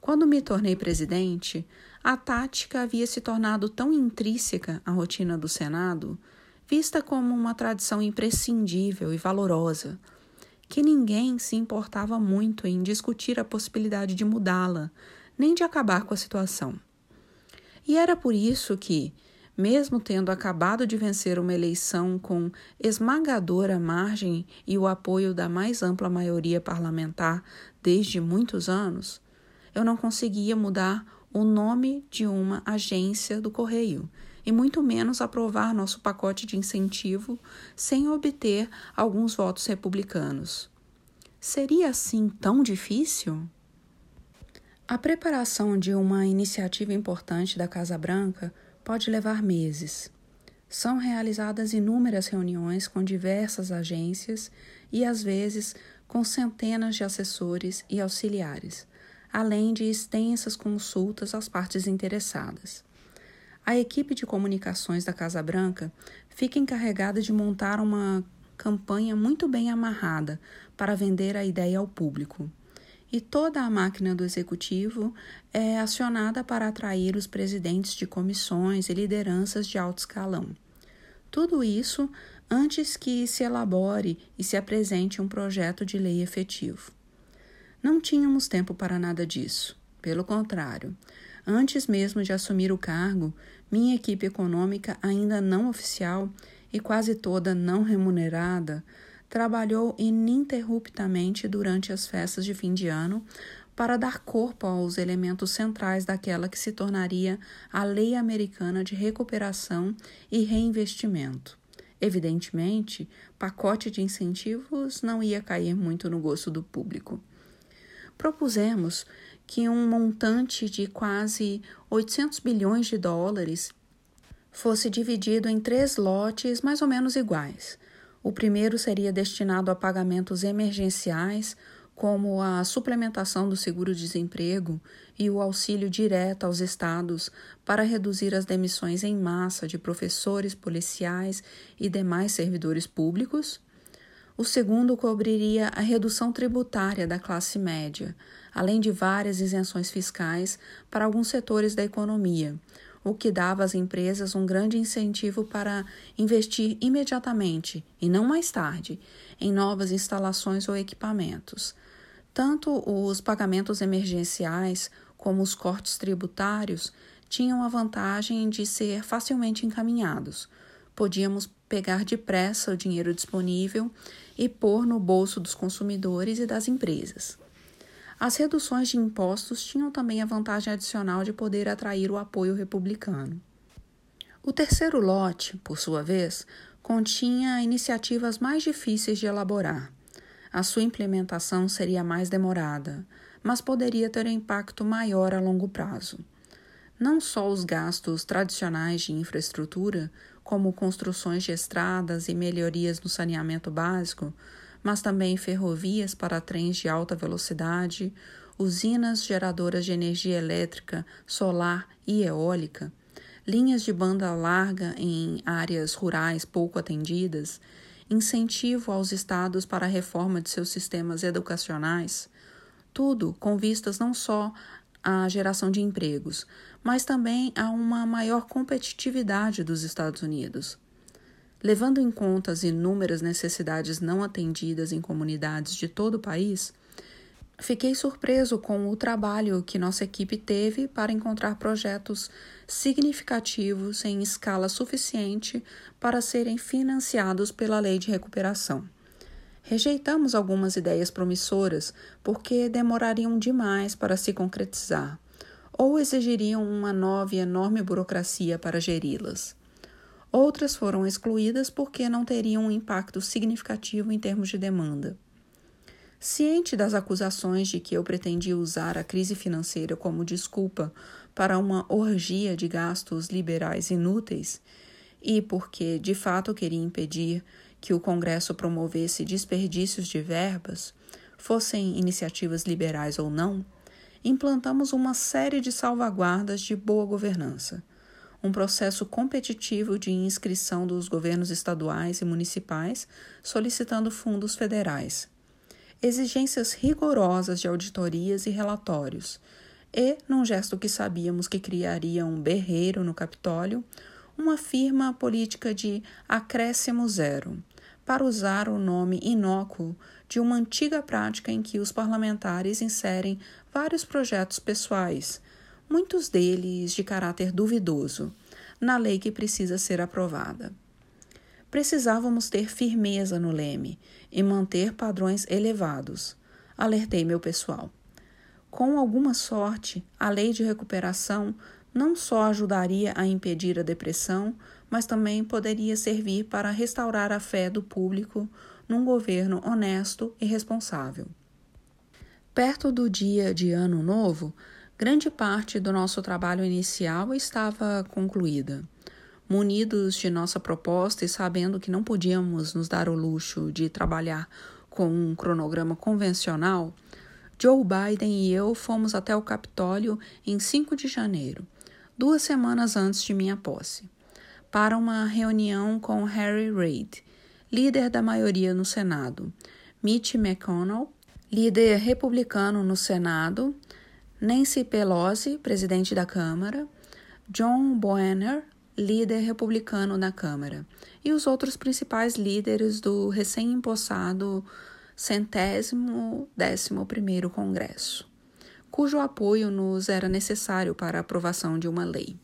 Quando me tornei presidente, a tática havia se tornado tão intrínseca à rotina do Senado, vista como uma tradição imprescindível e valorosa, que ninguém se importava muito em discutir a possibilidade de mudá-la, nem de acabar com a situação. E era por isso que, mesmo tendo acabado de vencer uma eleição com esmagadora margem e o apoio da mais ampla maioria parlamentar desde muitos anos, eu não conseguia mudar o nome de uma agência do correio e muito menos aprovar nosso pacote de incentivo sem obter alguns votos republicanos. Seria assim tão difícil? A preparação de uma iniciativa importante da Casa Branca pode levar meses. São realizadas inúmeras reuniões com diversas agências e, às vezes, com centenas de assessores e auxiliares, além de extensas consultas às partes interessadas. A equipe de comunicações da Casa Branca fica encarregada de montar uma campanha muito bem amarrada para vender a ideia ao público e toda a máquina do executivo é acionada para atrair os presidentes de comissões e lideranças de alto escalão. Tudo isso antes que se elabore e se apresente um projeto de lei efetivo. Não tínhamos tempo para nada disso. Pelo contrário, antes mesmo de assumir o cargo, minha equipe econômica, ainda não oficial e quase toda não remunerada, trabalhou ininterruptamente durante as festas de fim de ano para dar corpo aos elementos centrais daquela que se tornaria a Lei Americana de Recuperação e Reinvestimento. Evidentemente, pacote de incentivos não ia cair muito no gosto do público. Propusemos que um montante de quase 800 bilhões de dólares fosse dividido em três lotes mais ou menos iguais o primeiro seria destinado a pagamentos emergenciais, como a suplementação do seguro-desemprego e o auxílio direto aos estados para reduzir as demissões em massa de professores, policiais e demais servidores públicos. O segundo cobriria a redução tributária da classe média, além de várias isenções fiscais para alguns setores da economia, o que dava às empresas um grande incentivo para investir imediatamente, e não mais tarde, em novas instalações ou equipamentos. Tanto os pagamentos emergenciais como os cortes tributários tinham a vantagem de ser facilmente encaminhados. Podíamos pegar depressa o dinheiro disponível e pôr no bolso dos consumidores e das empresas. As reduções de impostos tinham também a vantagem adicional de poder atrair o apoio republicano. O terceiro lote, por sua vez, continha iniciativas mais difíceis de elaborar. A sua implementação seria mais demorada, mas poderia ter um impacto maior a longo prazo. Não só os gastos tradicionais de infraestrutura, como construções de estradas e melhorias no saneamento básico, mas também ferrovias para trens de alta velocidade, usinas geradoras de energia elétrica, solar e eólica, linhas de banda larga em áreas rurais pouco atendidas, incentivo aos estados para a reforma de seus sistemas educacionais, tudo com vistas não só à geração de empregos, mas também a uma maior competitividade dos Estados Unidos. Levando em conta as inúmeras necessidades não atendidas em comunidades de todo o país, fiquei surpreso com o trabalho que nossa equipe teve para encontrar projetos significativos em escala suficiente para serem financiados pela Lei de Recuperação. Rejeitamos algumas ideias promissoras porque demorariam demais para se concretizar ou exigiriam uma nova e enorme burocracia para geri-las. Outras foram excluídas porque não teriam um impacto significativo em termos de demanda. Ciente das acusações de que eu pretendia usar a crise financeira como desculpa para uma orgia de gastos liberais inúteis, e porque de fato queria impedir que o Congresso promovesse desperdícios de verbas, fossem iniciativas liberais ou não, implantamos uma série de salvaguardas de boa governança um processo competitivo de inscrição dos governos estaduais e municipais solicitando fundos federais, exigências rigorosas de auditorias e relatórios, e, num gesto que sabíamos que criaria um berreiro no Capitólio, uma firma política de acréscimo zero, para usar o nome inócuo de uma antiga prática em que os parlamentares inserem vários projetos pessoais, muitos deles de caráter duvidoso, na lei que precisa ser aprovada. Precisávamos ter firmeza no leme e manter padrões elevados, alertei meu pessoal. Com alguma sorte, a lei de recuperação não só ajudaria a impedir a depressão, mas também poderia servir para restaurar a fé do público num governo honesto e responsável. Perto do dia de Ano Novo, grande parte do nosso trabalho inicial estava concluída. Munidos de nossa proposta e sabendo que não podíamos nos dar o luxo de trabalhar com um cronograma convencional, Joe Biden e eu fomos até o Capitólio em 5 de janeiro, duas semanas antes de minha posse, para uma reunião com Harry Reid, líder da maioria no Senado, Mitch McConnell, líder republicano no Senado, Nancy Pelosi, presidente da Câmara, John Boehner, líder republicano na Câmara, e os outros principais líderes do recém-empossado centésimo décimo primeiro Congresso, cujo apoio nos era necessário para a aprovação de uma lei.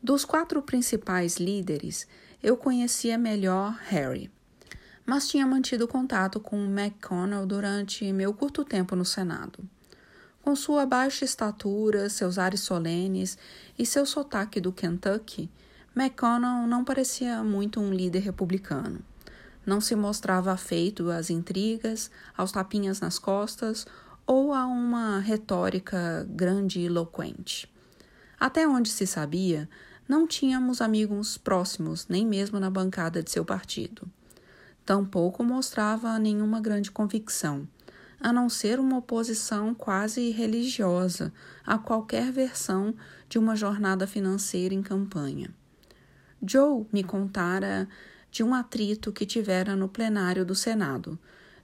Dos quatro principais líderes, eu conhecia melhor Harry, mas tinha mantido contato com McConnell durante meu curto tempo no Senado. Com sua baixa estatura, seus ares solenes e seu sotaque do Kentucky, McConnell não parecia muito um líder republicano. Não se mostrava afeito às intrigas, aos tapinhas nas costas ou a uma retórica grande e eloquente. Até onde se sabia, não tínhamos amigos próximos, nem mesmo na bancada de seu partido. Tampouco mostrava nenhuma grande convicção, a não ser uma oposição quase religiosa a qualquer versão de uma jornada financeira em campanha. Joe me contara de um atrito que tivera no plenário do Senado,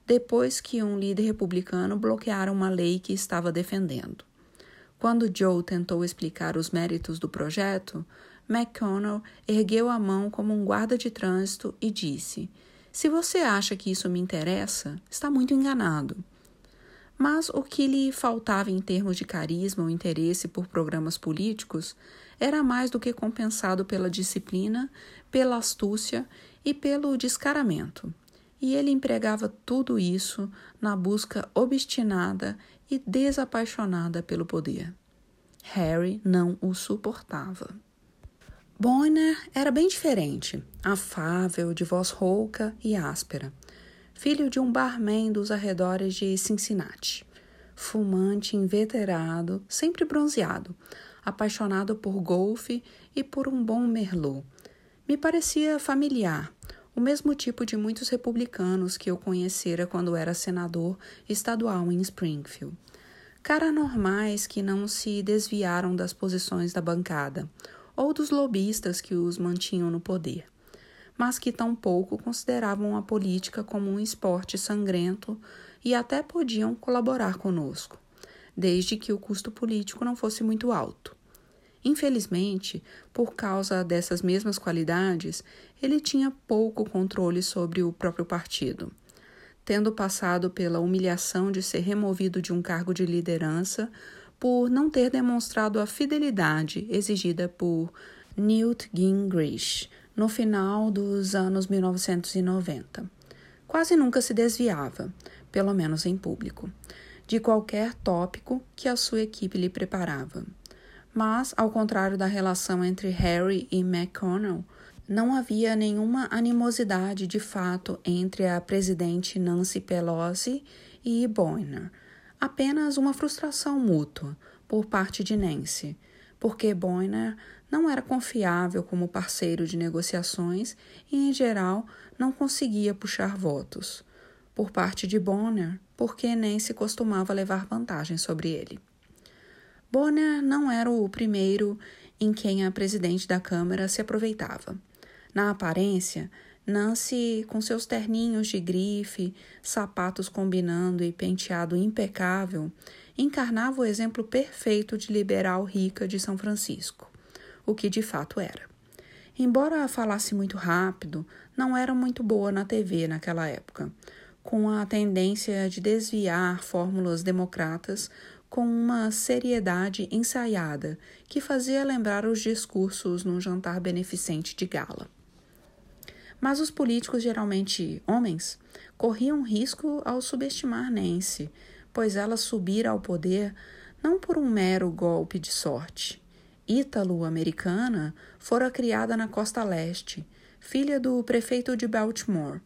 depois que um líder republicano bloqueara uma lei que estava defendendo. Quando Joe tentou explicar os méritos do projeto, McConnell ergueu a mão como um guarda de trânsito e disse: Se você acha que isso me interessa, está muito enganado. Mas o que lhe faltava em termos de carisma ou interesse por programas políticos era mais do que compensado pela disciplina, pela astúcia e pelo descaramento. E ele empregava tudo isso na busca obstinada e desapaixonada pelo poder. Harry não o suportava. Bonner era bem diferente, afável, de voz rouca e áspera, filho de um barman dos arredores de Cincinnati, fumante inveterado, sempre bronzeado, apaixonado por golfe e por um bom merlot. Me parecia familiar, o mesmo tipo de muitos republicanos que eu conhecera quando era senador estadual em Springfield. Cara normais que não se desviaram das posições da bancada ou dos lobistas que os mantinham no poder, mas que tampouco consideravam a política como um esporte sangrento e até podiam colaborar conosco, desde que o custo político não fosse muito alto. Infelizmente, por causa dessas mesmas qualidades, ele tinha pouco controle sobre o próprio partido. Tendo passado pela humilhação de ser removido de um cargo de liderança por não ter demonstrado a fidelidade exigida por Newt Gingrich no final dos anos 1990. Quase nunca se desviava, pelo menos em público, de qualquer tópico que a sua equipe lhe preparava. Mas, ao contrário da relação entre Harry e McConnell, não havia nenhuma animosidade de fato entre a presidente Nancy Pelosi e Boehner, apenas uma frustração mútua por parte de Nancy, porque Boehner não era confiável como parceiro de negociações e, em geral, não conseguia puxar votos. Por parte de Bonner, porque Nancy costumava levar vantagem sobre ele. Bonner não era o primeiro em quem a presidente da Câmara se aproveitava. Na aparência, Nancy, com seus terninhos de grife, sapatos combinando e penteado impecável, encarnava o exemplo perfeito de liberal rica de São Francisco, o que de fato era. Embora falasse muito rápido, não era muito boa na TV naquela época, com a tendência de desviar fórmulas democratas com uma seriedade ensaiada que fazia lembrar os discursos num jantar beneficente de gala. Mas os políticos, geralmente homens, corriam risco ao subestimar Nancy, pois ela subira ao poder não por um mero golpe de sorte. Ítalo-americana, fora criada na costa leste, filha do prefeito de Baltimore,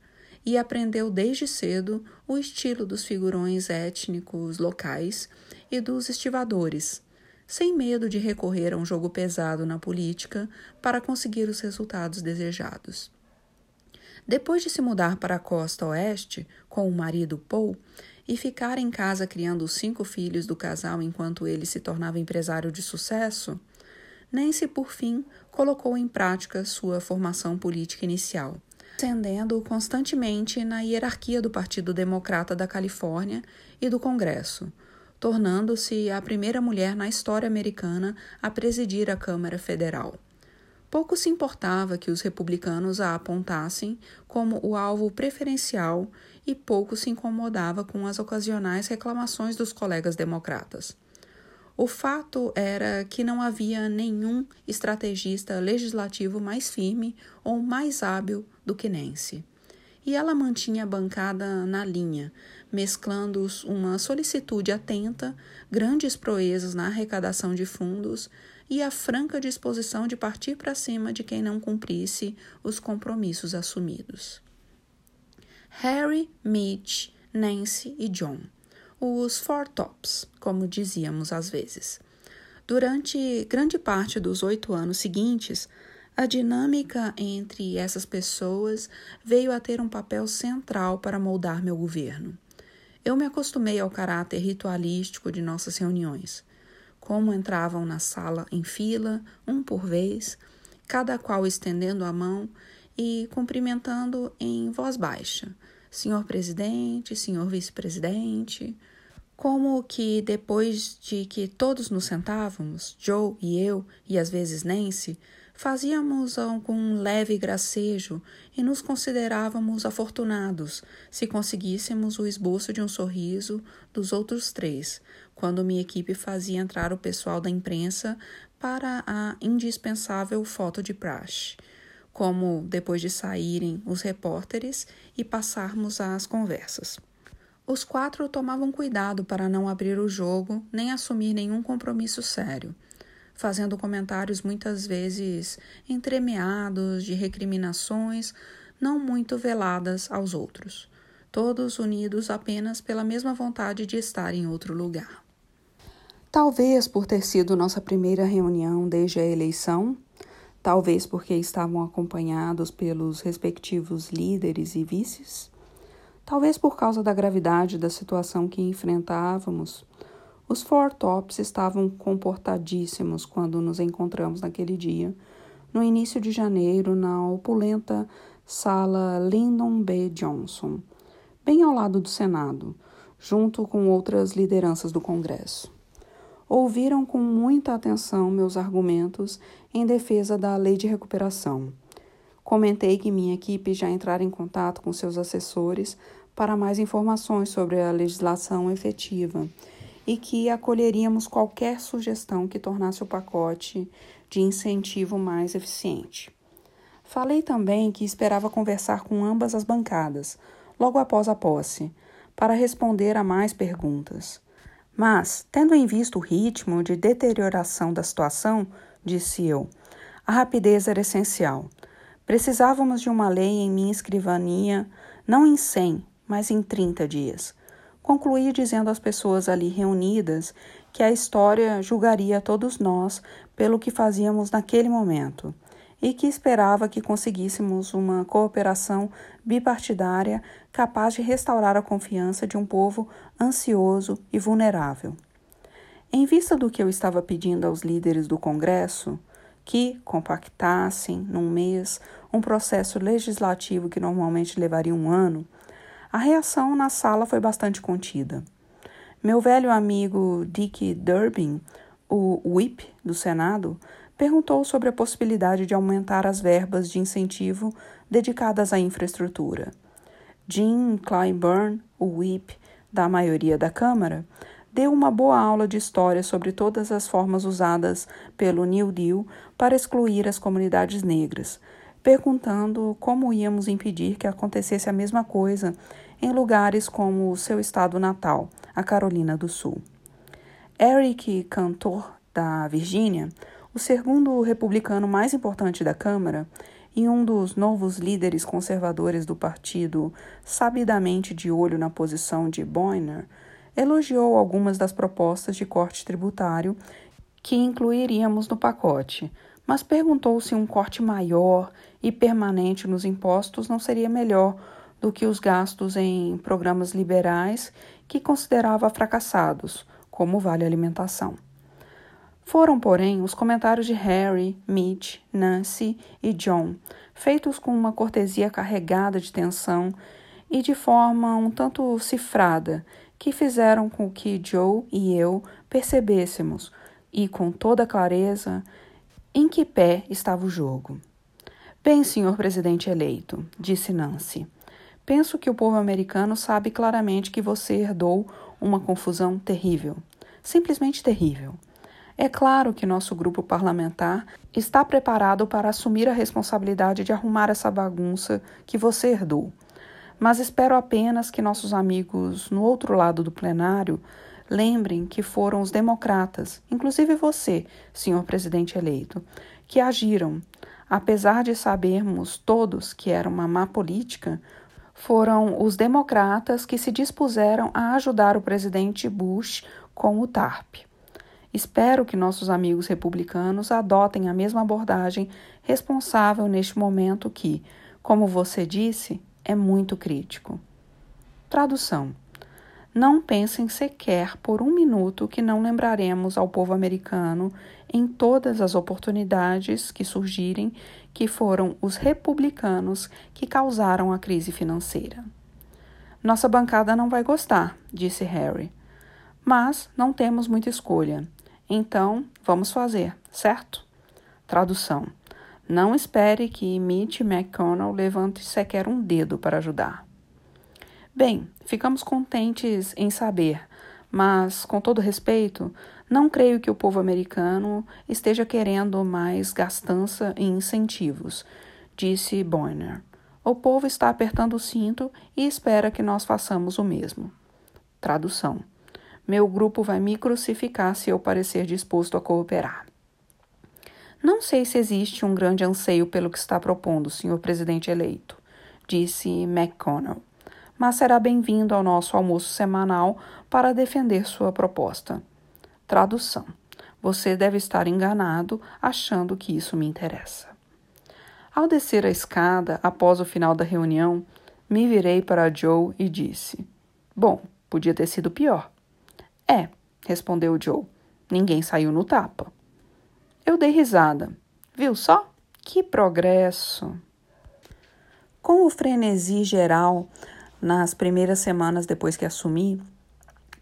e aprendeu desde cedo o estilo dos figurões étnicos locais e dos estivadores, sem medo de recorrer a um jogo pesado na política para conseguir os resultados desejados. Depois de se mudar para a costa oeste com o marido Paul e ficar em casa criando os cinco filhos do casal enquanto ele se tornava empresário de sucesso, Nancy, por fim, colocou em prática sua formação política inicial, ascendendo constantemente na hierarquia do Partido Democrata da Califórnia e do Congresso, tornando-se a primeira mulher na história americana a presidir a Câmara Federal. Pouco se importava que os republicanos a apontassem como o alvo preferencial e pouco se incomodava com as ocasionais reclamações dos colegas democratas. O fato era que não havia nenhum estrategista legislativo mais firme ou mais hábil do que Nancy. E ela mantinha a bancada na linha, mesclando uma solicitude atenta, grandes proezas na arrecadação de fundos e a franca disposição de partir para cima de quem não cumprisse os compromissos assumidos. Harry, Mitch, Nancy e John, os Four Tops, como dizíamos às vezes. Durante grande parte dos oito anos seguintes, a dinâmica entre essas pessoas veio a ter um papel central para moldar meu governo. Eu me acostumei ao caráter ritualístico de nossas reuniões como entravam na sala em fila, um por vez, cada qual estendendo a mão e cumprimentando em voz baixa: Senhor presidente, senhor vice-presidente. Como que depois de que todos nos sentávamos, Joe e eu, e às vezes Nancy, fazíamos algum leve gracejo e nos considerávamos afortunados se conseguíssemos o esboço de um sorriso dos outros três, quando minha equipe fazia entrar o pessoal da imprensa para a indispensável foto de praxe, como depois de saírem os repórteres e passarmos às conversas. Os quatro tomavam cuidado para não abrir o jogo nem assumir nenhum compromisso sério, fazendo comentários muitas vezes entremeados de recriminações não muito veladas aos outros, todos unidos apenas pela mesma vontade de estar em outro lugar. Talvez por ter sido nossa primeira reunião desde a eleição, talvez porque estavam acompanhados pelos respectivos líderes e vices, talvez por causa da gravidade da situação que enfrentávamos, os Four Tops estavam comportadíssimos quando nos encontramos naquele dia, no início de janeiro, na opulenta sala Lyndon B. Johnson, bem ao lado do Senado, junto com outras lideranças do Congresso ouviram com muita atenção meus argumentos em defesa da lei de recuperação. Comentei que minha equipe já entrara em contato com seus assessores para mais informações sobre a legislação efetiva e que acolheríamos qualquer sugestão que tornasse o pacote de incentivo mais eficiente. Falei também que esperava conversar com ambas as bancadas, logo após a posse, para responder a mais perguntas. Mas, tendo em vista o ritmo de deterioração da situação, disse eu, a rapidez era essencial. Precisávamos de uma lei em minha escrivania, não em cem, mas em trinta dias. Concluí dizendo às pessoas ali reunidas que a história julgaria todos nós pelo que fazíamos naquele momento e que esperava que conseguíssemos uma cooperação bipartidária capaz de restaurar a confiança de um povo ansioso e vulnerável. Em vista do que eu estava pedindo aos líderes do Congresso, que compactassem num mês um processo legislativo que normalmente levaria um ano, a reação na sala foi bastante contida. Meu velho amigo Dick Durbin, o whip do Senado, perguntou sobre a possibilidade de aumentar as verbas de incentivo dedicadas à infraestrutura. Jim Clyburn, o whip da maioria da Câmara, deu uma boa aula de história sobre todas as formas usadas pelo New Deal para excluir as comunidades negras, perguntando como íamos impedir que acontecesse a mesma coisa em lugares como o seu estado natal, a Carolina do Sul. Eric Cantor, da Virgínia, o segundo republicano mais importante da Câmara e um dos novos líderes conservadores do partido, sabidamente de olho na posição de Boehner, elogiou algumas das propostas de corte tributário que incluiríamos no pacote, mas perguntou se um corte maior e permanente nos impostos não seria melhor do que os gastos em programas liberais que considerava fracassados, como Vale Alimentação. Foram, porém, os comentários de Harry, Mitch, Nancy e John, feitos com uma cortesia carregada de tensão e de forma um tanto cifrada, que fizeram com que Joe e eu percebêssemos, e com toda clareza, em que pé estava o jogo. Bem, senhor presidente eleito, disse Nancy, penso que o povo americano sabe claramente que você herdou uma confusão terrível. Simplesmente terrível. É claro que nosso grupo parlamentar está preparado para assumir a responsabilidade de arrumar essa bagunça que você herdou mas espero apenas que nossos amigos no outro lado do plenário lembrem que foram os democratas, inclusive você, senhor presidente eleito, que agiram. Apesar de sabermos todos que era uma má política, foram os democratas que se dispuseram a ajudar o presidente Bush com o TARP. Espero que nossos amigos republicanos adotem a mesma abordagem responsável neste momento que, como você disse, é muito crítico. Tradução: Não pensem sequer por um minuto que não lembraremos ao povo americano, em todas as oportunidades que surgirem, que foram os republicanos que causaram a crise financeira. Nossa bancada não vai gostar, disse Harry. Mas não temos muita escolha. Então, vamos fazer, certo? Tradução. Não espere que Mitch McConnell levante sequer um dedo para ajudar. Bem, ficamos contentes em saber, mas, com todo respeito, não creio que o povo americano esteja querendo mais gastança e incentivos, disse Boyner. O povo está apertando o cinto e espera que nós façamos o mesmo. Tradução: Meu grupo vai me crucificar se eu parecer disposto a cooperar. Não sei se existe um grande anseio pelo que está propondo, senhor presidente eleito, disse McConnell, mas será bem-vindo ao nosso almoço semanal para defender sua proposta. Tradução: Você deve estar enganado achando que isso me interessa. Ao descer a escada após o final da reunião, me virei para Joe e disse: Bom, podia ter sido pior. É, respondeu Joe. Ninguém saiu no tapa. Eu dei risada. Viu só? Que progresso! Com o frenesi geral nas primeiras semanas depois que assumi,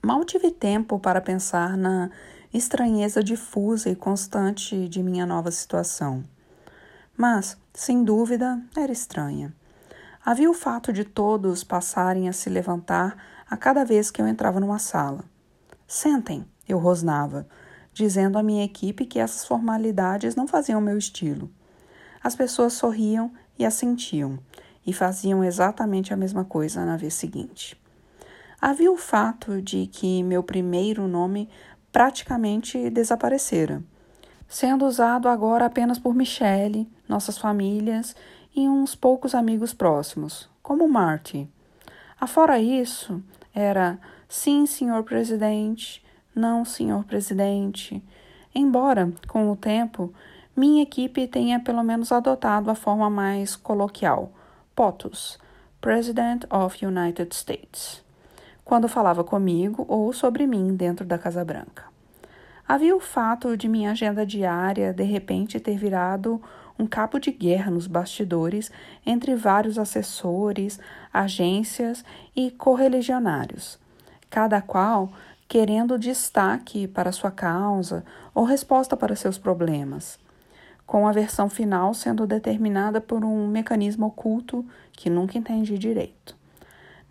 mal tive tempo para pensar na estranheza difusa e constante de minha nova situação. Mas, sem dúvida, era estranha. Havia o fato de todos passarem a se levantar a cada vez que eu entrava numa sala. Sentem, eu rosnava dizendo à minha equipe que essas formalidades não faziam meu estilo. As pessoas sorriam e assentiam, e faziam exatamente a mesma coisa na vez seguinte. Havia o fato de que meu primeiro nome praticamente desaparecera, sendo usado agora apenas por Michelle, nossas famílias e uns poucos amigos próximos, como Marty. Afora isso, era sim, senhor presidente, não, senhor presidente. Embora, com o tempo, minha equipe tenha pelo menos adotado a forma mais coloquial, POTUS, President of United States, quando falava comigo ou sobre mim dentro da Casa Branca. Havia o fato de minha agenda diária de repente ter virado um cabo de guerra nos bastidores entre vários assessores, agências e correligionários, cada qual querendo destaque para sua causa ou resposta para seus problemas, com a versão final sendo determinada por um mecanismo oculto que nunca entendi direito.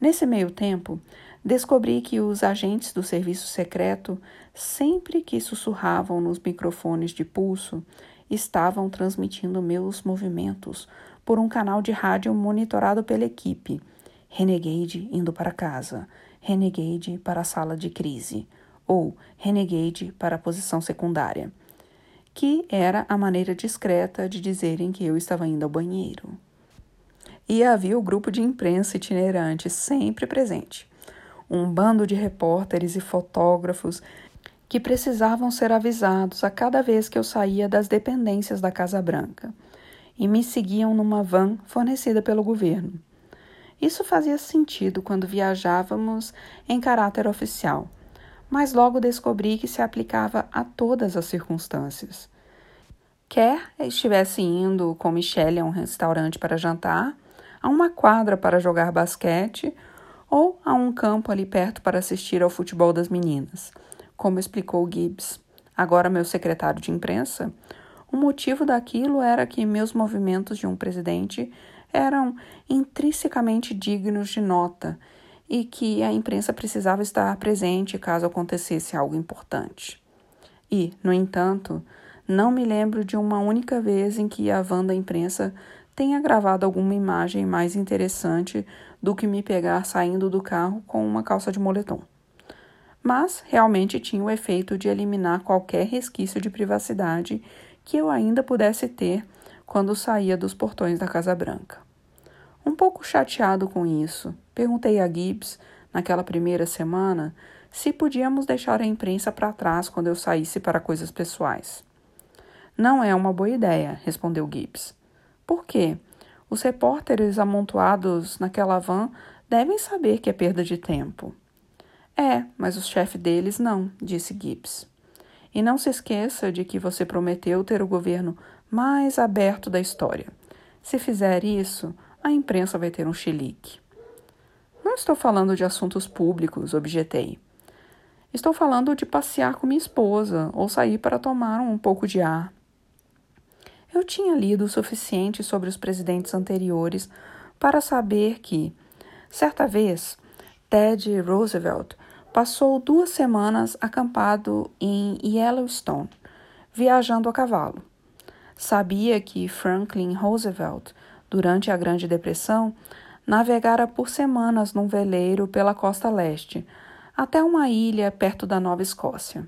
Nesse meio tempo, descobri que os agentes do serviço secreto, sempre que sussurravam nos microfones de pulso, estavam transmitindo meus movimentos por um canal de rádio monitorado pela equipe. Renegade indo para casa, Renegade para a sala de crise, ou Renegade para a posição secundária, que era a maneira discreta de dizerem que eu estava indo ao banheiro. E havia o grupo de imprensa itinerante sempre presente. Um bando de repórteres e fotógrafos que precisavam ser avisados a cada vez que eu saía das dependências da Casa Branca e me seguiam numa van fornecida pelo governo. Isso fazia sentido quando viajávamos em caráter oficial, mas logo descobri que se aplicava a todas as circunstâncias. Quer estivesse indo com Michelle a um restaurante para jantar, a uma quadra para jogar basquete ou a um campo ali perto para assistir ao futebol das meninas como explicou Gibbs, agora meu secretário de imprensa, o motivo daquilo era que meus movimentos de um presidente eram intrinsecamente dignos de nota e que a imprensa precisava estar presente caso acontecesse algo importante. E, no entanto, não me lembro de uma única vez em que a van da imprensa tenha gravado alguma imagem mais interessante do que me pegar saindo do carro com uma calça de moletom mas realmente tinha o efeito de eliminar qualquer resquício de privacidade que eu ainda pudesse ter quando saía dos portões da Casa Branca. Um pouco chateado com isso, perguntei a Gibbs, naquela primeira semana, se podíamos deixar a imprensa para trás quando eu saísse para coisas pessoais. Não é uma boa ideia, respondeu Gibbs. Por quê? Os repórteres amontoados naquela van devem saber que é perda de tempo. É, mas o chefe deles não, disse Gibbs. E não se esqueça de que você prometeu ter o governo mais aberto da história. Se fizer isso, a imprensa vai ter um chilique. Não estou falando de assuntos públicos, objetei. Estou falando de passear com minha esposa ou sair para tomar um pouco de ar. Eu tinha lido o suficiente sobre os presidentes anteriores para saber que, certa vez, Ted Roosevelt passou duas semanas acampado em Yellowstone, viajando a cavalo. Sabia que Franklin Roosevelt, durante a Grande Depressão, navegara por semanas num veleiro pela costa leste, até uma ilha perto da Nova Escócia.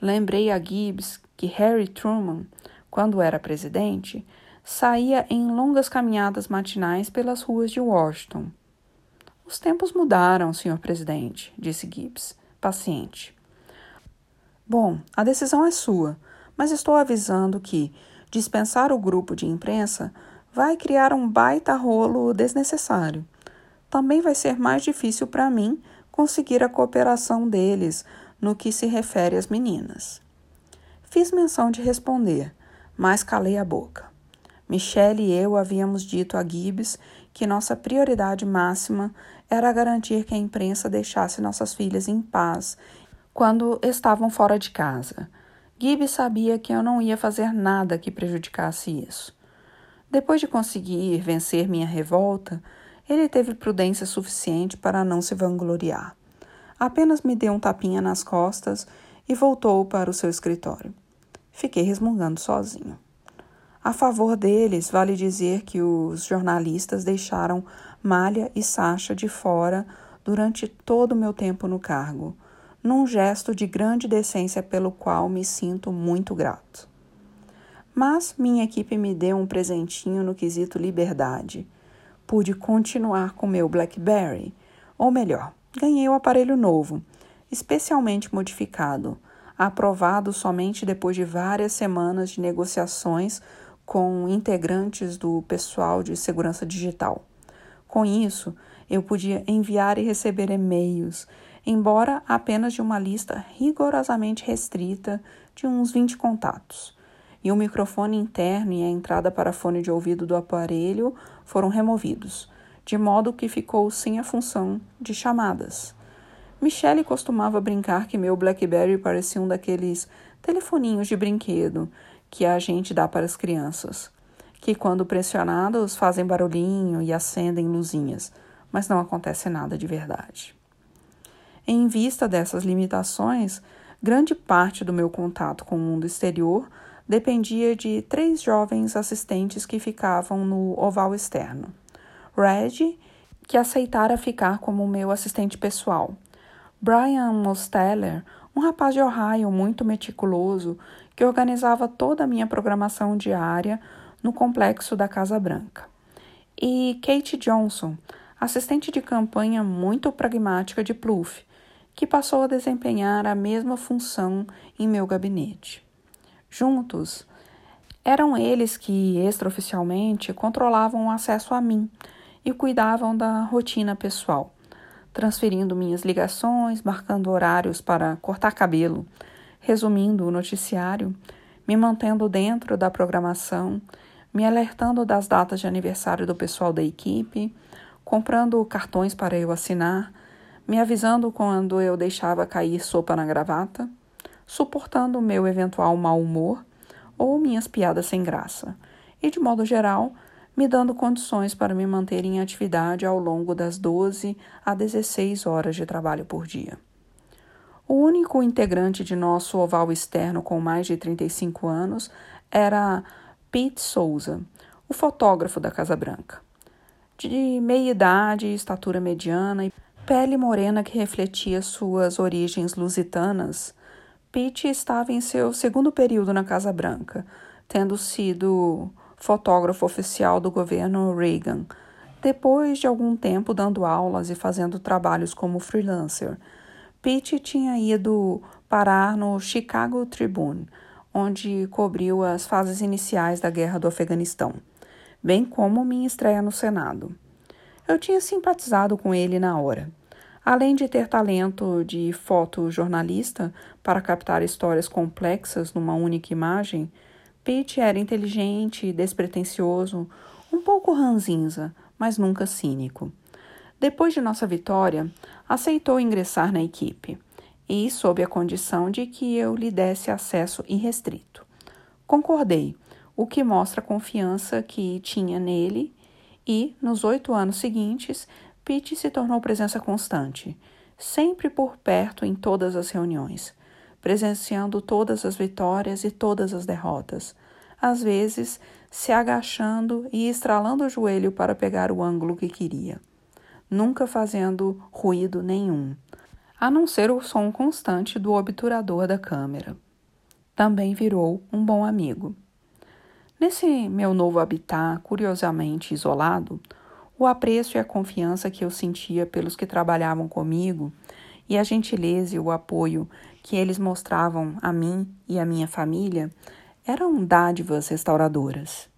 Lembrei a Gibbs que Harry Truman, quando era presidente, saía em longas caminhadas matinais pelas ruas de Washington. Os tempos mudaram, senhor presidente, disse Gibbs, paciente. Bom, a decisão é sua, mas estou avisando que dispensar o grupo de imprensa vai criar um baita rolo desnecessário. Também vai ser mais difícil para mim conseguir a cooperação deles no que se refere às meninas. Fiz menção de responder, mas calei a boca. Michelle e eu havíamos dito a Gibbs que nossa prioridade máxima era garantir que a imprensa deixasse nossas filhas em paz quando estavam fora de casa. Gibbs sabia que eu não ia fazer nada que prejudicasse isso. Depois de conseguir vencer minha revolta, ele teve prudência suficiente para não se vangloriar. Apenas me deu um tapinha nas costas e voltou para o seu escritório. Fiquei resmungando sozinho. A favor deles, vale dizer que os jornalistas deixaram Malha e Sacha de fora durante todo o meu tempo no cargo, num gesto de grande decência pelo qual me sinto muito grato. Mas minha equipe me deu um presentinho no quesito liberdade. Pude continuar com meu BlackBerry, ou melhor, ganhei o um aparelho novo, especialmente modificado, aprovado somente depois de várias semanas de negociações com integrantes do pessoal de segurança digital. Com isso, eu podia enviar e receber e-mails, embora apenas de uma lista rigorosamente restrita de uns 20 contatos. E o microfone interno e a entrada para fone de ouvido do aparelho foram removidos, de modo que ficou sem a função de chamadas. Michelle costumava brincar que meu Blackberry parecia um daqueles telefoninhos de brinquedo que a gente dá para as crianças, que quando pressionados fazem barulhinho e acendem luzinhas, mas não acontece nada de verdade. Em vista dessas limitações, grande parte do meu contato com o mundo exterior dependia de três jovens assistentes que ficavam no oval externo. Reggie, que aceitara ficar como meu assistente pessoal. Brian Mosteller, um rapaz de Ohio muito meticuloso que organizava toda a minha programação diária no complexo da Casa Branca. E Kate Johnson, assistente de campanha muito pragmática de Plouffe, que passou a desempenhar a mesma função em meu gabinete. Juntos, eram eles que, extraoficialmente, controlavam o acesso a mim e cuidavam da rotina pessoal, transferindo minhas ligações, marcando horários para cortar cabelo, resumindo o noticiário, me mantendo dentro da programação, me alertando das datas de aniversário do pessoal da equipe, comprando cartões para eu assinar, me avisando quando eu deixava cair sopa na gravata suportando o meu eventual mau humor ou minhas piadas sem graça, e, de modo geral, me dando condições para me manter em atividade ao longo das 12 a 16 horas de trabalho por dia. O único integrante de nosso oval externo com mais de 35 anos era Pete Souza, o fotógrafo da Casa Branca. De meia idade, estatura mediana e pele morena que refletia suas origens lusitanas, Pitt estava em seu segundo período na Casa Branca, tendo sido fotógrafo oficial do governo Reagan, depois de algum tempo dando aulas e fazendo trabalhos como freelancer. Pitt tinha ido parar no Chicago Tribune, onde cobriu as fases iniciais da Guerra do Afeganistão, bem como minha estreia no Senado. Eu tinha simpatizado com ele na hora. Além de ter talento de fotojornalista para captar histórias complexas numa única imagem, Pete era inteligente despretensioso, um pouco ranzinza, mas nunca cínico. Depois de nossa vitória, aceitou ingressar na equipe, e sob a condição de que eu lhe desse acesso irrestrito. Concordei, o que mostra a confiança que tinha nele, e, nos oito anos seguintes, Pete se tornou presença constante, sempre por perto em todas as reuniões, presenciando todas as vitórias e todas as derrotas, às vezes se agachando e estralando o joelho para pegar o ângulo que queria, nunca fazendo ruído nenhum, a não ser o som constante do obturador da câmera. Também virou um bom amigo. Nesse meu novo habitat, curiosamente isolado, o apreço e a confiança que eu sentia pelos que trabalhavam comigo e a gentileza e o apoio que eles mostravam a mim e a minha família eram dádivas restauradoras.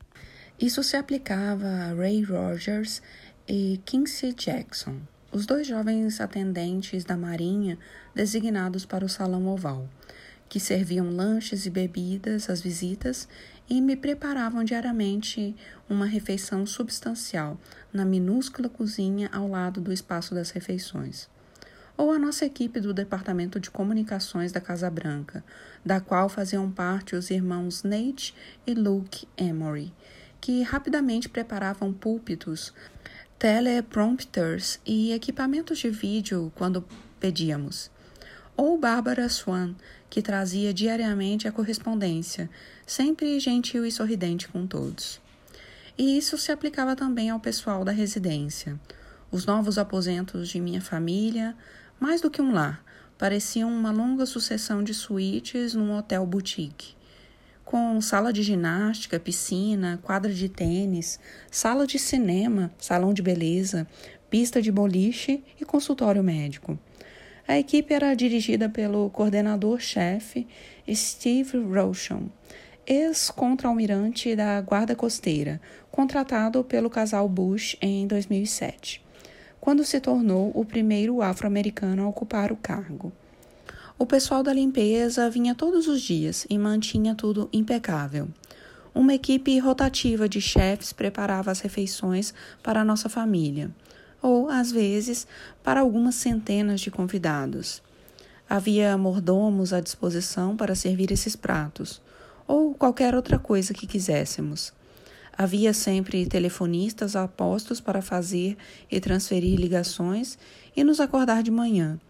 Isso se aplicava a Ray Rogers e Quincy Jackson, os dois jovens atendentes da Marinha designados para o Salão Oval, que serviam lanches e bebidas às visitas e me preparavam diariamente uma refeição substancial na minúscula cozinha ao lado do espaço das refeições. Ou a nossa equipe do Departamento de Comunicações da Casa Branca, da qual faziam parte os irmãos Nate e Luke Emory, que rapidamente preparavam púlpitos, teleprompters e equipamentos de vídeo quando pedíamos. Ou Bárbara Swan, que trazia diariamente a correspondência, sempre gentil e sorridente com todos. E isso se aplicava também ao pessoal da residência. Os novos aposentos de minha família, mais do que um lar, pareciam uma longa sucessão de suítes num hotel boutique. Com sala de ginástica, piscina, quadra de tênis, sala de cinema, salão de beleza, pista de boliche e consultório médico. A equipe era dirigida pelo coordenador-chefe Steve Rochon, ex-contra-almirante da Guarda Costeira, contratado pelo casal Bush em 2007, quando se tornou o primeiro afro-americano a ocupar o cargo. O pessoal da limpeza vinha todos os dias e mantinha tudo impecável. Uma equipe rotativa de chefes preparava as refeições para a nossa família. ou, às vezes, para algumas centenas de convidados. Havia mordomos à disposição para servir esses pratos, ou qualquer outra coisa que quiséssemos. Havia sempre telefonistas apostos para fazer e transferir ligações e nos acordar de manhã.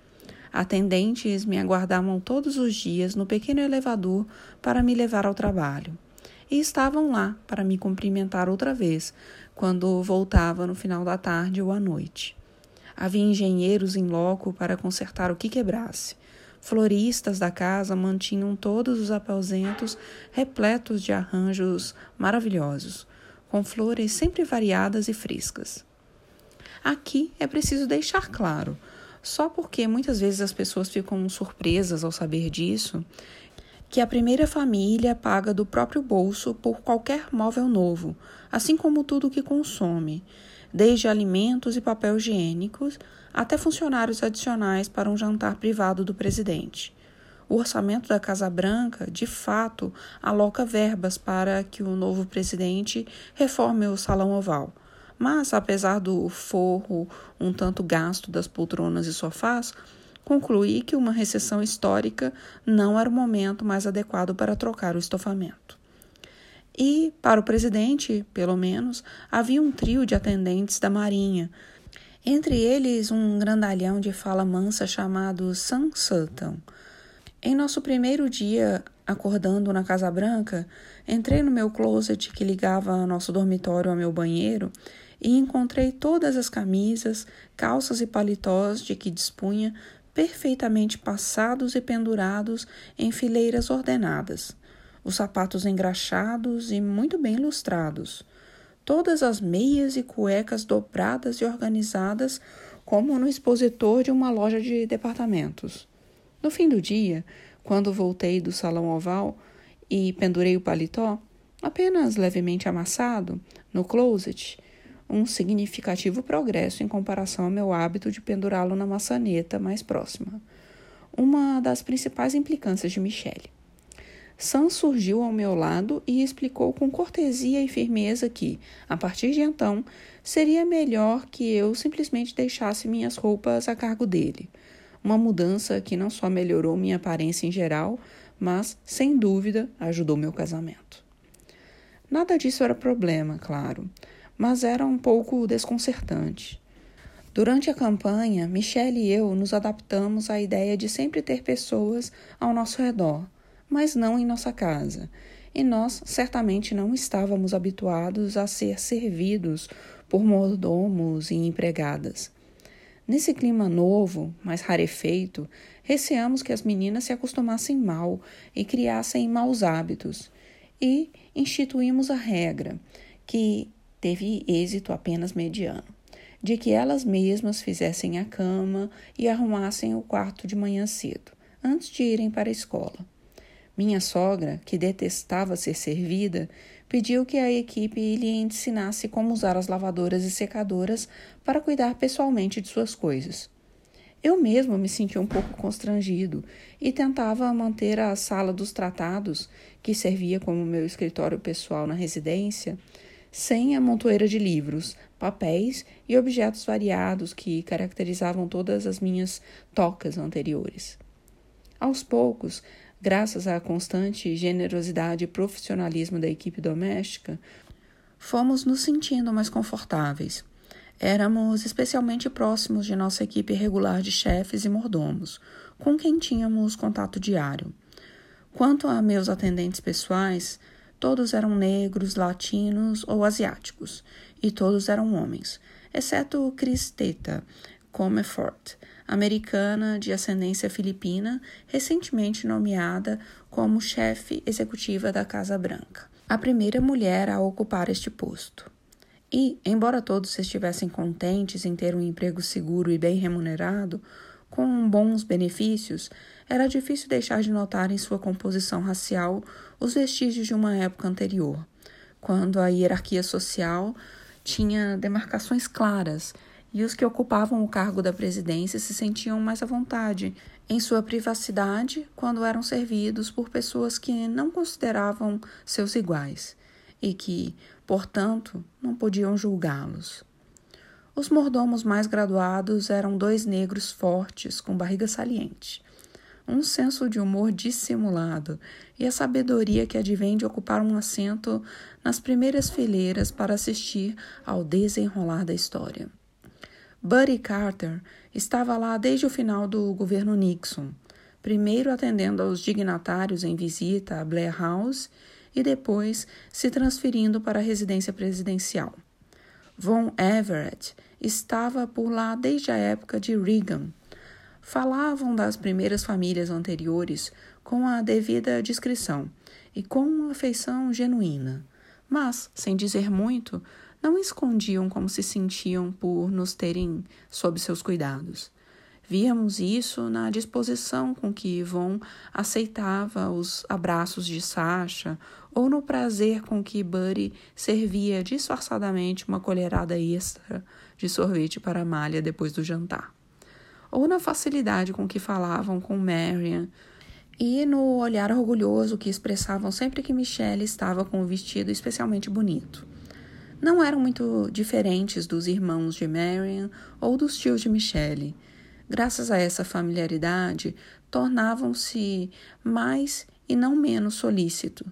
Atendentes me aguardavam todos os dias no pequeno elevador para me levar ao trabalho. E estavam lá para me cumprimentar outra vez, quando voltava no final da tarde ou à noite. Havia engenheiros em loco para consertar o que quebrasse. Floristas da casa mantinham todos os aposentos repletos de arranjos maravilhosos com flores sempre variadas e frescas. Aqui é preciso deixar claro, só porque muitas vezes as pessoas ficam surpresas ao saber disso, que a primeira família paga do próprio bolso por qualquer móvel novo, assim como tudo o que consome, desde alimentos e papel higiênicos até funcionários adicionais para um jantar privado do presidente. O orçamento da Casa Branca, de fato, aloca verbas para que o novo presidente reforme o Salão Oval. Mas, apesar do forro um tanto gasto das poltronas e sofás, concluí que uma recessão histórica não era o momento mais adequado para trocar o estofamento. E, para o presidente, pelo menos, havia um trio de atendentes da Marinha, entre eles um grandalhão de fala mansa chamado Sam Sutton em nosso primeiro dia acordando na Casa Branca, entrei no meu closet que ligava nosso dormitório ao meu banheiro e encontrei todas as camisas, calças e paletós de que dispunha perfeitamente passados e pendurados em fileiras ordenadas, os sapatos engraxados e muito bem lustrados, todas as meias e cuecas dobradas e organizadas como no expositor de uma loja de departamentos. No fim do dia, quando voltei do salão oval e pendurei o paletó, apenas levemente amassado, no closet, um significativo progresso em comparação ao meu hábito de pendurá-lo na maçaneta mais próxima. Uma das principais implicâncias de Michele. Sam surgiu ao meu lado e explicou com cortesia e firmeza que, a partir de então, seria melhor que eu simplesmente deixasse minhas roupas a cargo dele. Uma mudança que não só melhorou minha aparência em geral, mas, sem dúvida, ajudou meu casamento. Nada disso era problema, claro, mas era um pouco desconcertante. Durante a campanha, Michelle e eu nos adaptamos à ideia de sempre ter pessoas ao nosso redor, mas não em nossa casa, e nós certamente não estávamos habituados a ser servidos por mordomos e empregadas. Nesse clima novo, mais rarefeito, receamos que as meninas se acostumassem mal e criassem maus hábitos, e instituímos a regra, que teve êxito apenas mediano, de que elas mesmas fizessem a cama e arrumassem o quarto de manhã cedo, antes de irem para a escola. Minha sogra, que detestava ser servida, pediu que a equipe lhe ensinasse como usar as lavadoras e secadoras para cuidar pessoalmente de suas coisas. Eu mesmo me sentia um pouco constrangido e tentava manter a sala dos tratados, que servia como meu escritório pessoal na residência, sem a montoeira de livros, papéis e objetos variados que caracterizavam todas as minhas tocas anteriores. Aos poucos, Graças à constante generosidade e profissionalismo da equipe doméstica, fomos nos sentindo mais confortáveis. Éramos especialmente próximos de nossa equipe regular de chefes e mordomos, com quem tínhamos contato diário. Quanto a meus atendentes pessoais, todos eram negros, latinos ou asiáticos, e todos eram homens, exceto Chris Teta Comefort, americana de ascendência filipina, recentemente nomeada como chefe executiva da Casa Branca, a primeira mulher a ocupar este posto. E, embora todos estivessem contentes em ter um emprego seguro e bem remunerado, com bons benefícios, era difícil deixar de notar em sua composição racial os vestígios de uma época anterior, quando a hierarquia social tinha demarcações claras e os que ocupavam o cargo da presidência se sentiam mais à vontade em sua privacidade quando eram servidos por pessoas que não consideravam seus iguais e que, portanto, não podiam julgá-los. Os mordomos mais graduados eram dois negros fortes, com barriga saliente. Um senso de humor dissimulado e a sabedoria que advém de ocupar um assento nas primeiras fileiras para assistir ao desenrolar da história. Buddy Carter estava lá desde o final do governo Nixon, primeiro atendendo aos dignatários em visita a Blair House e depois se transferindo para a residência presidencial. Von Everett estava por lá desde a época de Reagan. Falavam das primeiras famílias anteriores com a devida discrição e com uma afeição genuína, mas, sem dizer muito, não escondiam como se sentiam por nos terem sob seus cuidados. Víamos isso na disposição com que Yvonne aceitava os abraços de Sasha ou no prazer com que Buddy servia disfarçadamente uma colherada extra de sorvete para Amália depois do jantar. Ou na facilidade com que falavam com Marian e no olhar orgulhoso que expressavam sempre que Michelle estava com um vestido especialmente bonito. Não eram muito diferentes dos irmãos de Marian ou dos tios de Michelle graças a essa familiaridade, tornavam-se mais e não menos solícito,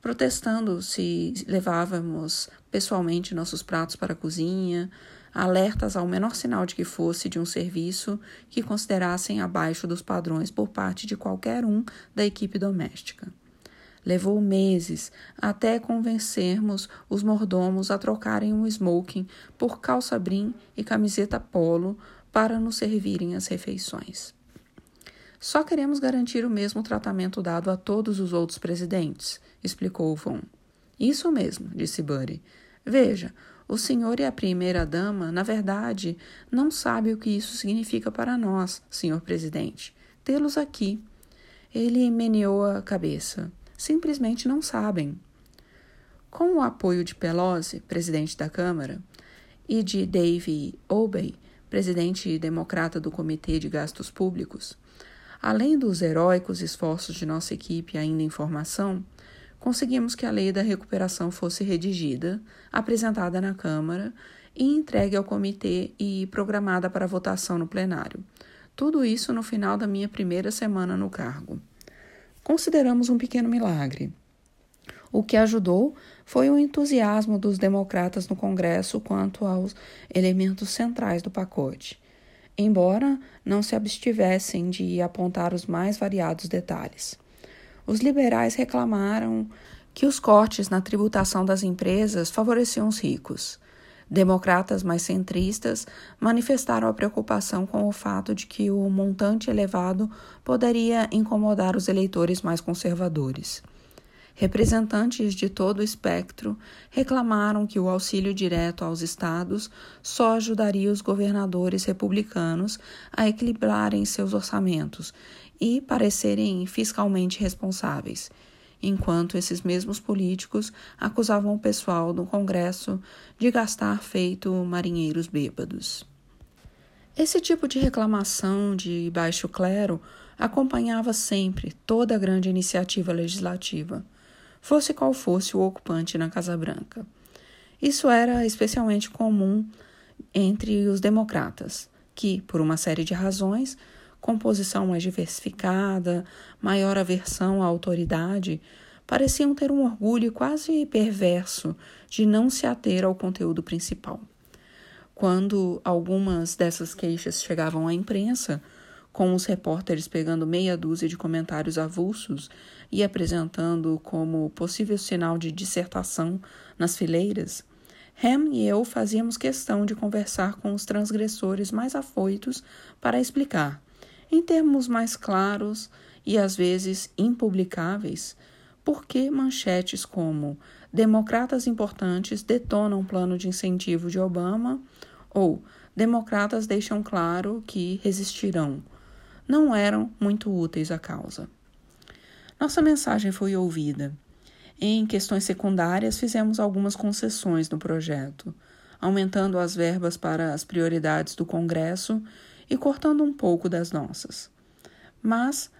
protestando se levávamos pessoalmente nossos pratos para a cozinha, alertas ao menor sinal de que fosse de um serviço que considerassem abaixo dos padrões por parte de qualquer um da equipe doméstica. Levou meses até convencermos os mordomos a trocarem o smoking por calça brim e camiseta polo para nos servirem as refeições. Só queremos garantir o mesmo tratamento dado a todos os outros presidentes, explicou Von. Isso mesmo, disse Buddy. Veja, o senhor e a primeira-dama, na verdade, não sabem o que isso significa para nós, senhor presidente. Tê-los aqui. Ele meneou a cabeça. Simplesmente não sabem. Com o apoio de Pelosi, presidente da Câmara, e de Dave Obey, presidente democrata do Comitê de Gastos Públicos, além dos heróicos esforços de nossa equipe ainda em formação, conseguimos que a lei da recuperação fosse redigida, apresentada na Câmara e entregue ao comitê e programada para votação no plenário. Tudo isso no final da minha primeira semana no cargo. Consideramos um pequeno milagre. O que ajudou foi o entusiasmo dos democratas no Congresso quanto aos elementos centrais do pacote, embora não se abstivessem de apontar os mais variados detalhes. Os liberais reclamaram que os cortes na tributação das empresas favoreciam os ricos. Democratas mais centristas manifestaram a preocupação com o fato de que o montante elevado poderia incomodar os eleitores mais conservadores. Representantes de todo o espectro reclamaram que o auxílio direto aos estados só ajudaria os governadores republicanos a equilibrarem seus orçamentos e parecerem fiscalmente responsáveis, enquanto esses mesmos políticos acusavam o pessoal do Congresso de gastar feito marinheiros bêbados. Esse tipo de reclamação de baixo clero acompanhava sempre toda a grande iniciativa legislativa fosse qual fosse o ocupante na Casa Branca. Isso era especialmente comum entre os democratas, que, por uma série de razões, composição mais diversificada, maior aversão à autoridade, pareciam ter um orgulho quase perverso de não se ater ao conteúdo principal. Quando algumas dessas queixas chegavam à imprensa, com os repórteres pegando meia dúzia de comentários avulsos e apresentando como possível sinal de dissertação nas fileiras, Ham e eu fazíamos questão de conversar com os transgressores mais afoitos para explicar, em termos mais claros e às vezes impublicáveis, por que manchetes como Democratas importantes detonam plano de incentivo de Obama ou Democratas deixam claro que resistirão não eram muito úteis à causa. Nossa mensagem foi ouvida. Em questões secundárias, fizemos algumas concessões no projeto, aumentando as verbas para as prioridades do Congresso e cortando um pouco das nossas. Mas,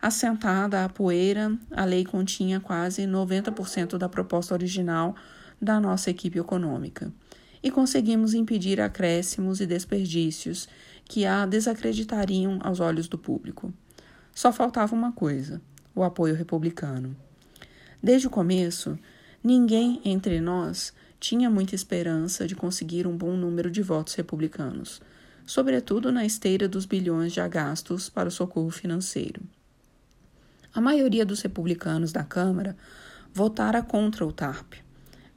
assentada a poeira, a lei continha quase 90% da proposta original da nossa equipe econômica e conseguimos impedir acréscimos e desperdícios que a desacreditariam aos olhos do público. Só faltava uma coisa: o apoio republicano. Desde o começo, ninguém entre nós tinha muita esperança de conseguir um bom número de votos republicanos, sobretudo na esteira dos bilhões já gastos para o socorro financeiro. A maioria dos republicanos da Câmara votara contra o TARP,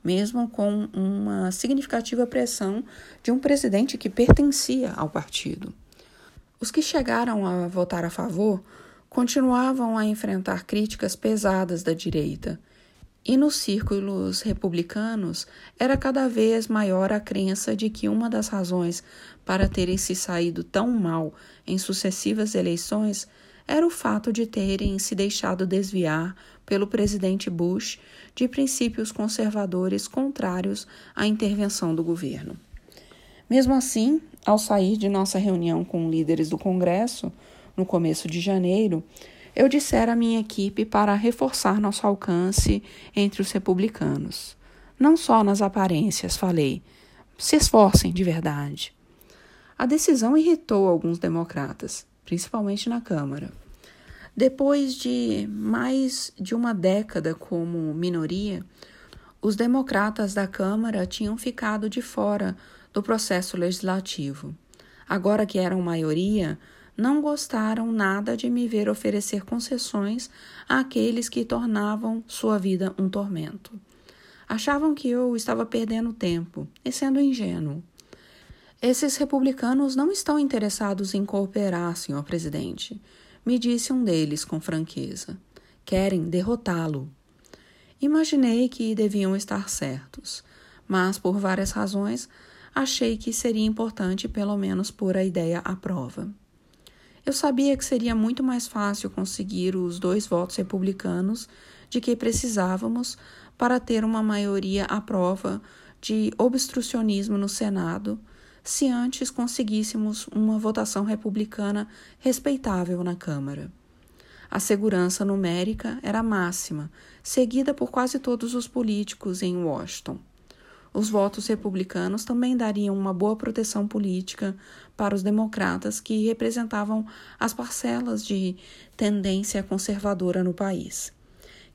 mesmo com uma significativa pressão de um presidente que pertencia ao partido. Os que chegaram a votar a favor continuavam a enfrentar críticas pesadas da direita. E nos círculos republicanos era cada vez maior a crença de que uma das razões para terem se saído tão mal em sucessivas eleições era o fato de terem se deixado desviar pelo presidente Bush de princípios conservadores contrários à intervenção do governo. Mesmo assim, ao sair de nossa reunião com líderes do Congresso, no começo de janeiro, eu dissera à minha equipe para reforçar nosso alcance entre os republicanos. Não só nas aparências, falei. Se esforcem de verdade. A decisão irritou alguns democratas, principalmente na Câmara. Depois de mais de uma década como minoria, os democratas da Câmara tinham ficado de fora do processo legislativo. Agora que eram maioria, não gostaram nada de me ver oferecer concessões àqueles que tornavam sua vida um tormento. Achavam que eu estava perdendo tempo e sendo ingênuo. Esses republicanos não estão interessados em cooperar, senhor presidente, me disse um deles com franqueza. Querem derrotá-lo. Imaginei que deviam estar certos, mas por várias razões achei que seria importante pelo menos pôr a ideia à prova. Eu sabia que seria muito mais fácil conseguir os dois votos republicanos de que precisávamos para ter uma maioria à prova de obstrucionismo no Senado, se antes conseguíssemos uma votação republicana respeitável na Câmara. A segurança numérica era máxima, seguida por quase todos os políticos em Washington. Os votos republicanos também dariam uma boa proteção política para os democratas que representavam as parcelas de tendência conservadora no país,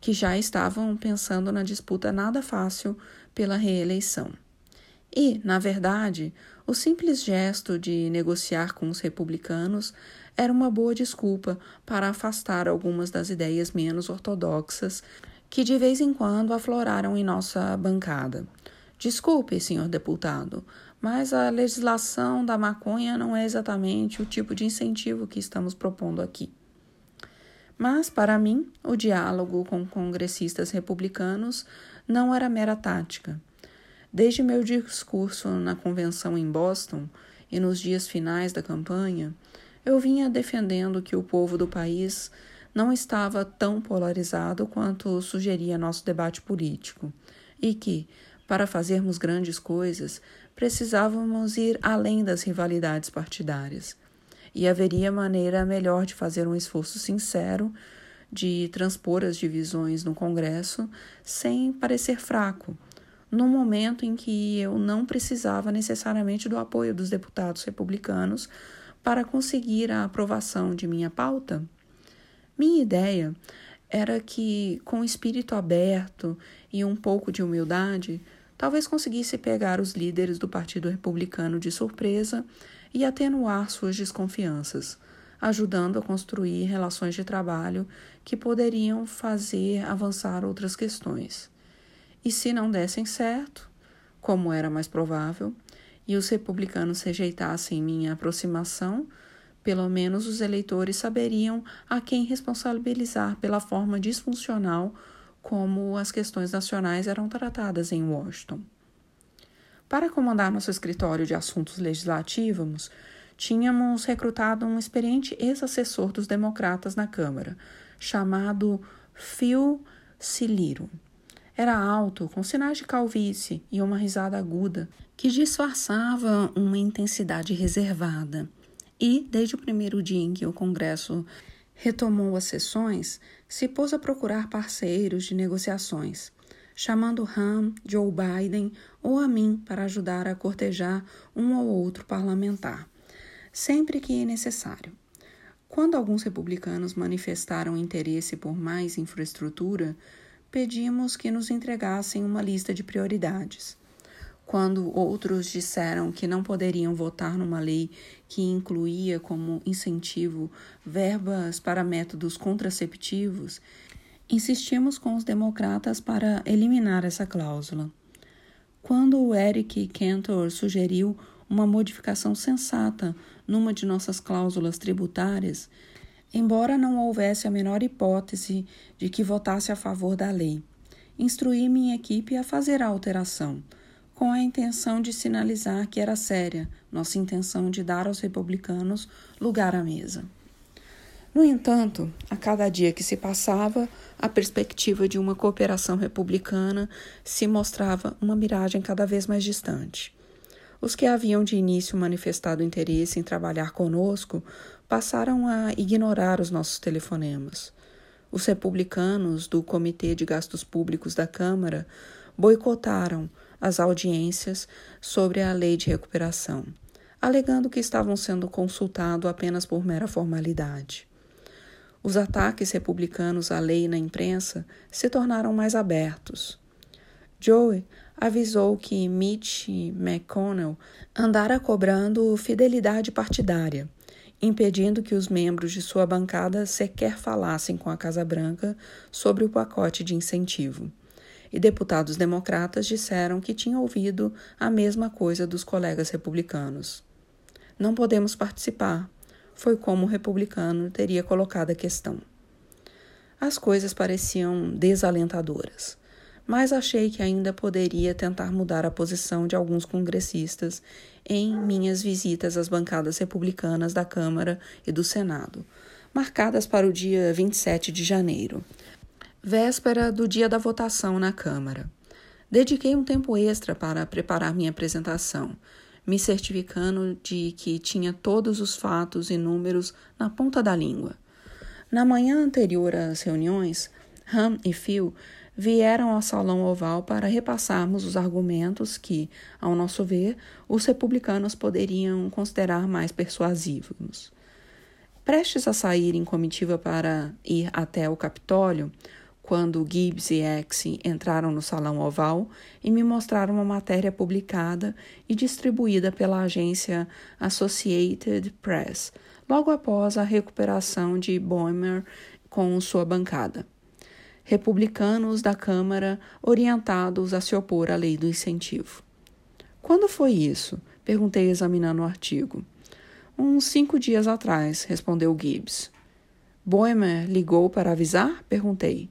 que já estavam pensando na disputa nada fácil pela reeleição. E, na verdade, o simples gesto de negociar com os republicanos era uma boa desculpa para afastar algumas das ideias menos ortodoxas que de vez em quando afloraram em nossa bancada. Desculpe, senhor deputado, mas a legislação da maconha não é exatamente o tipo de incentivo que estamos propondo aqui. Mas, para mim, o diálogo com congressistas republicanos não era mera tática. Desde meu discurso na convenção em Boston e nos dias finais da campanha, eu vinha defendendo que o povo do país não estava tão polarizado quanto sugeria nosso debate político e que, para fazermos grandes coisas, precisávamos ir além das rivalidades partidárias. E haveria maneira melhor de fazer um esforço sincero de transpor as divisões no Congresso sem parecer fraco, no momento em que eu não precisava necessariamente do apoio dos deputados republicanos para conseguir a aprovação de minha pauta? Minha ideia era que, com espírito aberto e um pouco de humildade, talvez conseguisse pegar os líderes do Partido Republicano de surpresa e atenuar suas desconfianças, ajudando a construir relações de trabalho que poderiam fazer avançar outras questões. E se não dessem certo, como era mais provável, e os republicanos rejeitassem minha aproximação, pelo menos os eleitores saberiam a quem responsabilizar pela forma disfuncional como as questões nacionais eram tratadas em Washington. Para comandar nosso escritório de assuntos legislativos, tínhamos recrutado um experiente ex-assessor dos democratas na Câmara, chamado Phil Ciliro. Era alto, com sinais de calvície e uma risada aguda que disfarçava uma intensidade reservada. E, desde o primeiro dia em que o Congresso retomou as sessões, se pôs a procurar parceiros de negociações. chamando Ham, Joe Biden ou a mim para ajudar a cortejar um ou outro parlamentar, sempre que necessário. Quando alguns republicanos manifestaram interesse por mais infraestrutura, pedimos que nos entregassem uma lista de prioridades. Quando outros disseram que não poderiam votar numa lei que incluía como incentivo verbas para métodos contraceptivos, insistimos com os democratas para eliminar essa cláusula. Quando o Eric Cantor sugeriu uma modificação sensata numa de nossas cláusulas tributárias, embora não houvesse a menor hipótese de que votasse a favor da lei. Instruí minha equipe a fazer a alteração, com a intenção de sinalizar que era séria nossa intenção de dar aos republicanos lugar à mesa. No entanto, a cada dia que se passava, a perspectiva de uma cooperação republicana se mostrava uma miragem cada vez mais distante. Os que haviam de início manifestado interesse em trabalhar conosco passaram a ignorar os nossos telefonemas. Os republicanos do Comitê de Gastos Públicos da Câmara boicotaram as audiências sobre a lei de recuperação, alegando que estavam sendo consultados apenas por mera formalidade. Os ataques republicanos à lei na imprensa se tornaram mais abertos. Joe avisou que Mitch McConnell andara cobrando fidelidade partidária, impedindo que os membros de sua bancada sequer falassem com a Casa Branca sobre o pacote de incentivo. E deputados democratas disseram que tinham ouvido a mesma coisa dos colegas republicanos. Não podemos participar, foi como o republicano teria colocado a questão. As coisas pareciam desalentadoras mas achei que ainda poderia tentar mudar a posição de alguns congressistas em minhas visitas às bancadas republicanas da Câmara e do Senado, marcadas para o dia 27 de janeiro, véspera do dia da votação na Câmara. Dediquei um tempo extra para preparar minha apresentação, me certificando de que tinha todos os fatos e números na ponta da língua. Na manhã anterior às reuniões, Ham e Phil vieram ao Salão Oval para repassarmos os argumentos que, ao nosso ver, os republicanos poderiam considerar mais persuasivos. Prestes a sair em comitiva para ir até o Capitólio, quando Gibbs e X entraram no Salão Oval e me mostraram uma matéria publicada e distribuída pela agência Associated Press, logo após a recuperação de Boehmer com sua bancada republicanos da Câmara orientados a se opor à lei do incentivo. Quando foi isso? perguntei examinando o artigo. Uns cinco dias atrás, respondeu Gibbs. Boehmer ligou para avisar? perguntei.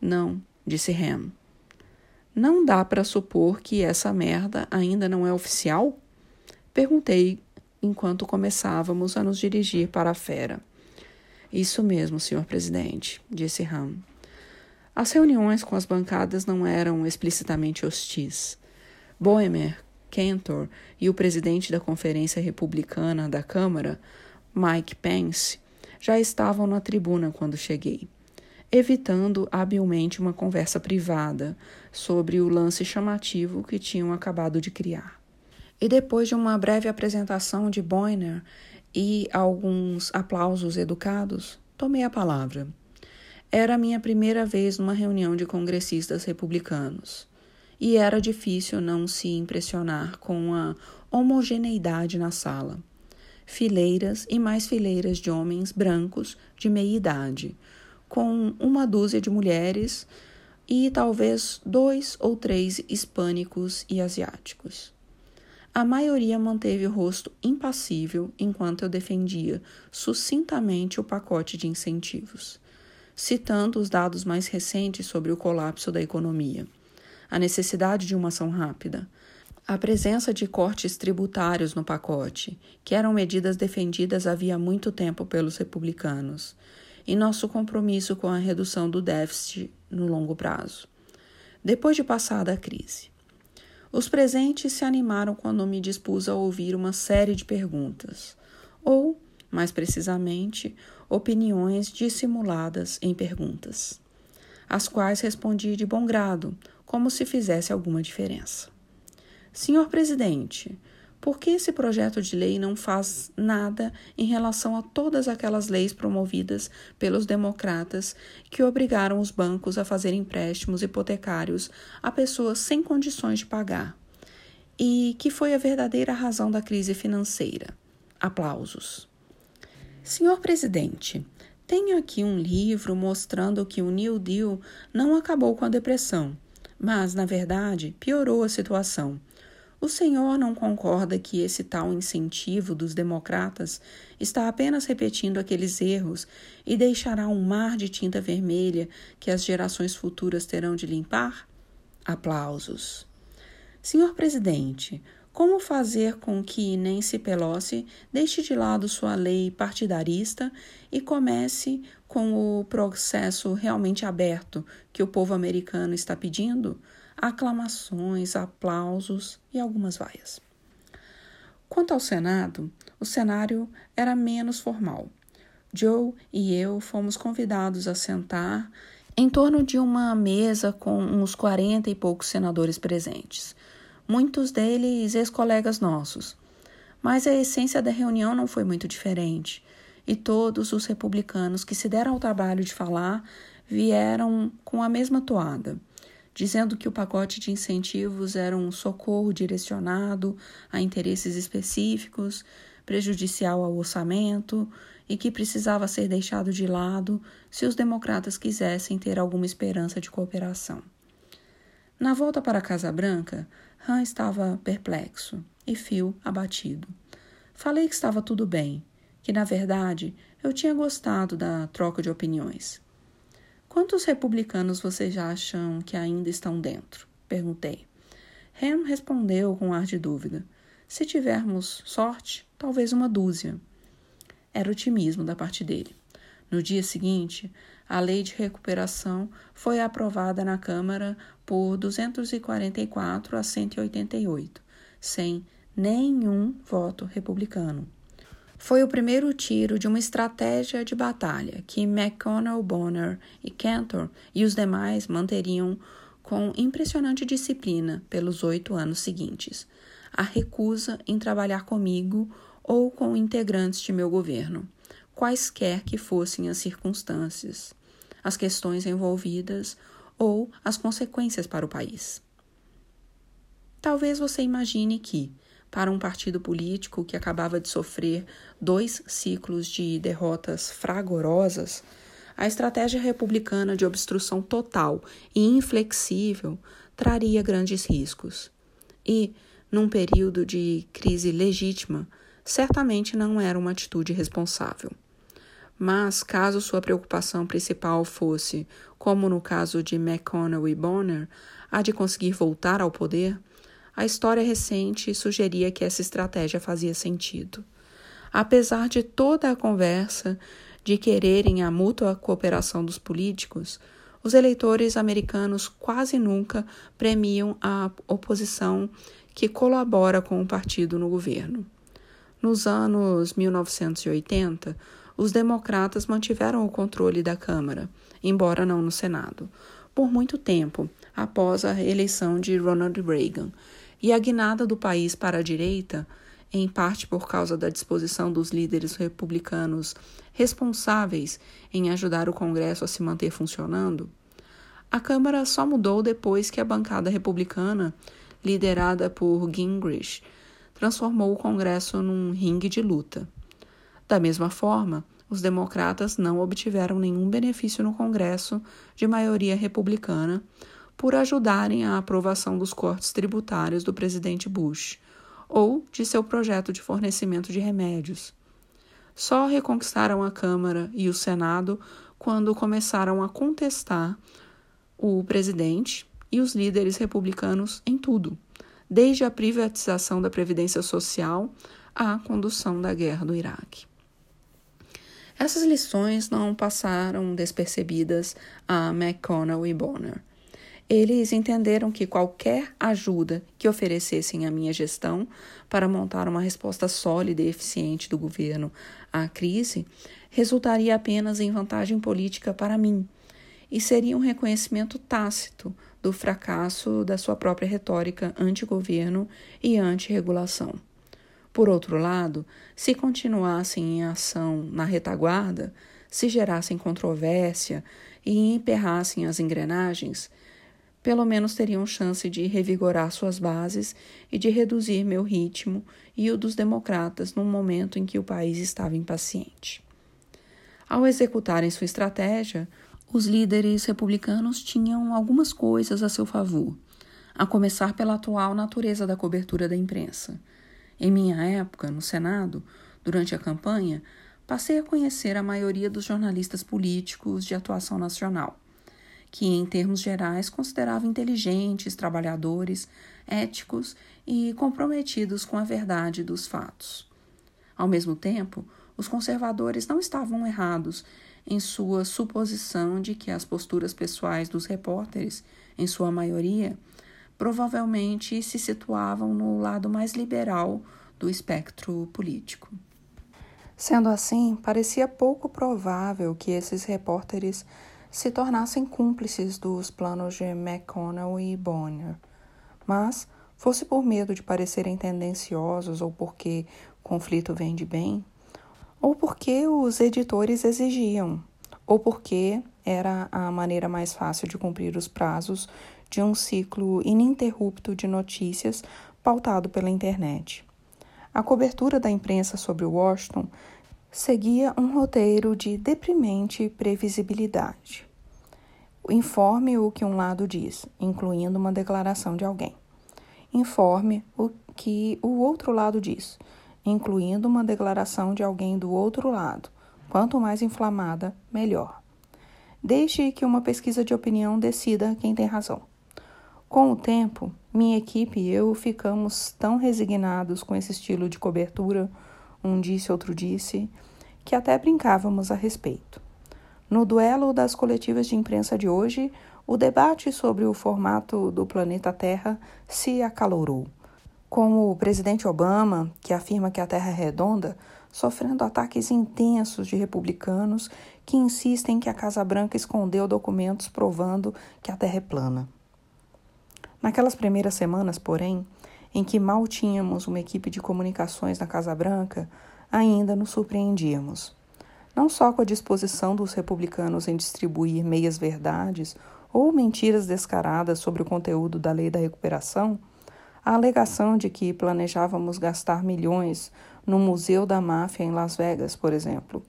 Não, disse Ham. Não dá para supor que essa merda ainda não é oficial? Perguntei enquanto começávamos a nos dirigir para a fera. Isso mesmo, senhor presidente, disse Ham. As reuniões com as bancadas não eram explicitamente hostis. Boehmer, Cantor e o presidente da Conferência Republicana da Câmara, Mike Pence, já estavam na tribuna quando cheguei, evitando habilmente uma conversa privada sobre o lance chamativo que tinham acabado de criar. E depois de uma breve apresentação de Boehner e alguns aplausos educados, tomei a palavra. Era minha primeira vez numa reunião de congressistas republicanos, e era difícil não se impressionar com a homogeneidade na sala. Fileiras e mais fileiras de homens brancos de meia idade, com uma dúzia de mulheres e talvez dois ou três hispânicos e asiáticos. A maioria manteve o rosto impassível enquanto eu defendia sucintamente o pacote de incentivos citando os dados mais recentes sobre o colapso da economia, a necessidade de uma ação rápida, a presença de cortes tributários no pacote, que eram medidas defendidas havia muito tempo pelos republicanos, e nosso compromisso com a redução do déficit no longo prazo. Depois de passada a crise, os presentes se animaram quando me dispus a ouvir uma série de perguntas, ou, mais precisamente, opiniões dissimuladas em perguntas. às quais respondi de bom grado, como se fizesse alguma diferença. Senhor presidente, por que esse projeto de lei não faz nada em relação a todas aquelas leis promovidas pelos democratas que obrigaram os bancos a fazer empréstimos hipotecários a pessoas sem condições de pagar? E que foi a verdadeira razão da crise financeira? Aplausos. Senhor presidente, tenho aqui um livro mostrando que o New Deal não acabou com a depressão, mas, na verdade, piorou a situação o senhor não concorda que esse tal incentivo dos democratas está apenas repetindo aqueles erros e deixará um mar de tinta vermelha que as gerações futuras terão de limpar? Aplausos. Senhor presidente, como fazer com que Nancy Pelosi deixe de lado sua lei partidarista e comece com o processo realmente aberto que o povo americano está pedindo? Aclamações, aplausos e algumas vaias. Quanto ao Senado, o cenário era menos formal. Joe e eu fomos convidados a sentar em torno de uma mesa com uns quarenta e poucos senadores presentes, muitos deles ex-colegas nossos. Mas a essência da reunião não foi muito diferente, e todos os republicanos que se deram ao trabalho de falar vieram com a mesma toada dizendo que o pacote de incentivos era um socorro direcionado a interesses específicos, prejudicial ao orçamento e que precisava ser deixado de lado se os democratas quisessem ter alguma esperança de cooperação. Na volta para a Casa Branca, Han estava perplexo e Phil abatido. Falei que estava tudo bem, que na verdade eu tinha gostado da troca de opiniões. Quantos republicanos vocês acham que ainda estão dentro? Perguntei. Ham respondeu com um ar de dúvida. Se tivermos sorte, talvez uma dúzia. Era otimismo da parte dele. No dia seguinte, a lei de recuperação foi aprovada na Câmara por 244 a 188, sem nenhum voto republicano. Foi o primeiro tiro de uma estratégia de batalha que McConnell, Bonner e Cantor e os demais manteriam com impressionante disciplina pelos oito anos seguintes. A recusa em trabalhar comigo ou com integrantes de meu governo, quaisquer que fossem as circunstâncias, as questões envolvidas ou as consequências para o país. Talvez você imagine que, para um partido político que acabava de sofrer dois ciclos de derrotas fragorosas, a estratégia republicana de obstrução total e inflexível traria grandes riscos. E, num período de crise legítima, certamente não era uma atitude responsável. Mas, caso sua preocupação principal fosse, como no caso de McConnell e Bonner, a de conseguir voltar ao poder, a história recente sugeria que essa estratégia fazia sentido. Apesar de toda a conversa de quererem a mútua cooperação dos políticos, os eleitores americanos quase nunca premiam a oposição que colabora com o partido no governo. Nos anos 1980, os democratas mantiveram o controle da Câmara, embora não no Senado, por muito tempo após a eleição de Ronald Reagan, e a guinada do país para a direita, em parte por causa da disposição dos líderes republicanos responsáveis em ajudar o Congresso a se manter funcionando, a Câmara só mudou depois que a bancada republicana, liderada por Gingrich, transformou o Congresso num ringue de luta. Da mesma forma, os democratas não obtiveram nenhum benefício no Congresso de maioria republicana por ajudarem a aprovação dos cortes tributários do presidente Bush ou de seu projeto de fornecimento de remédios. Só reconquistaram a Câmara e o Senado quando começaram a contestar o presidente e os líderes republicanos em tudo, desde a privatização da Previdência Social à condução da guerra do Iraque. Essas lições não passaram despercebidas a McConnell e Bonner. Eles entenderam que qualquer ajuda que oferecessem à minha gestão para montar uma resposta sólida e eficiente do governo à crise resultaria apenas em vantagem política para mim e seria um reconhecimento tácito do fracasso da sua própria retórica anti-governo e anti-regulação. Por outro lado, se continuassem em ação na retaguarda, se gerassem controvérsia e emperrassem as engrenagens, pelo menos teriam chance de revigorar suas bases e de reduzir meu ritmo e o dos democratas num momento em que o país estava impaciente. Ao executarem sua estratégia, os líderes republicanos tinham algumas coisas a seu favor, a começar pela atual natureza da cobertura da imprensa. Em minha época, no Senado, durante a campanha, passei a conhecer a maioria dos jornalistas políticos de atuação nacional que, em termos gerais, considerava inteligentes, trabalhadores, éticos e comprometidos com a verdade dos fatos. Ao mesmo tempo, os conservadores não estavam errados em sua suposição de que as posturas pessoais dos repórteres, em sua maioria, provavelmente se situavam no lado mais liberal do espectro político. Sendo assim, parecia pouco provável que esses repórteres se tornassem cúmplices dos planos de McConnell e Bonner. Mas, fosse por medo de parecerem tendenciosos ou porque conflito vem de bem, ou porque os editores exigiam, ou porque era a maneira mais fácil de cumprir os prazos de um ciclo ininterrupto de notícias pautado pela internet. A cobertura da imprensa sobre Washington seguia um roteiro de deprimente previsibilidade. Informe o que um lado diz, incluindo uma declaração de alguém. Informe o que o outro lado diz, incluindo uma declaração de alguém do outro lado. Quanto mais inflamada, melhor. Deixe que uma pesquisa de opinião decida quem tem razão. Com o tempo, minha equipe e eu ficamos tão resignados com esse estilo de cobertura um disse, outro disse, que até brincávamos a respeito. No duelo das coletivas de imprensa de hoje, o debate sobre o formato do planeta Terra se acalorou. Com o presidente Obama, que afirma que a Terra é redonda, sofrendo ataques intensos de republicanos que insistem que a Casa Branca escondeu documentos provando que a Terra é plana. Naquelas primeiras semanas, porém, em que mal tínhamos uma equipe de comunicações na Casa Branca, ainda nos surpreendíamos. Não só com a disposição dos republicanos em distribuir meias-verdades ou mentiras descaradas sobre o conteúdo da lei da recuperação, a alegação de que planejávamos gastar milhões no Museu da Máfia em Las Vegas, por exemplo,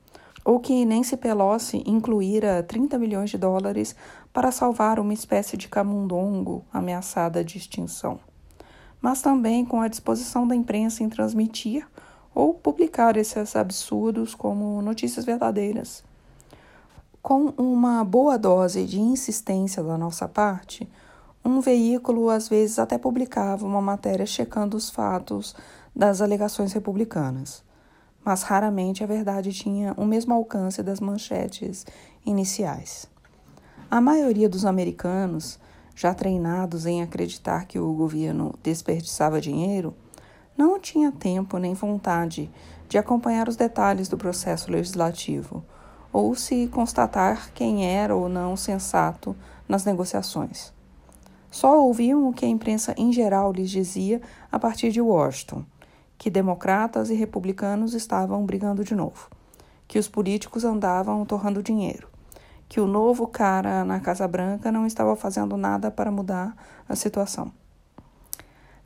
ou que Nancy Pelosi incluíra 30 milhões de dólares para salvar uma espécie de camundongo ameaçada de extinção. Mas também com a disposição da imprensa em transmitir ou publicar esses absurdos como notícias verdadeiras. Com uma boa dose de insistência da nossa parte, um veículo às vezes até publicava uma matéria checando os fatos das alegações republicanas, mas raramente a verdade tinha o mesmo alcance das manchetes iniciais. A maioria dos americanos, já treinados em acreditar que o governo desperdiçava dinheiro, não tinha tempo nem vontade de acompanhar os detalhes do processo legislativo ou se constatar quem era ou não sensato nas negociações. Só ouviam o que a imprensa em geral lhes dizia a partir de Washington, que democratas e republicanos estavam brigando de novo, que os políticos andavam torrando dinheiro, que o novo cara na Casa Branca não estava fazendo nada para mudar a situação.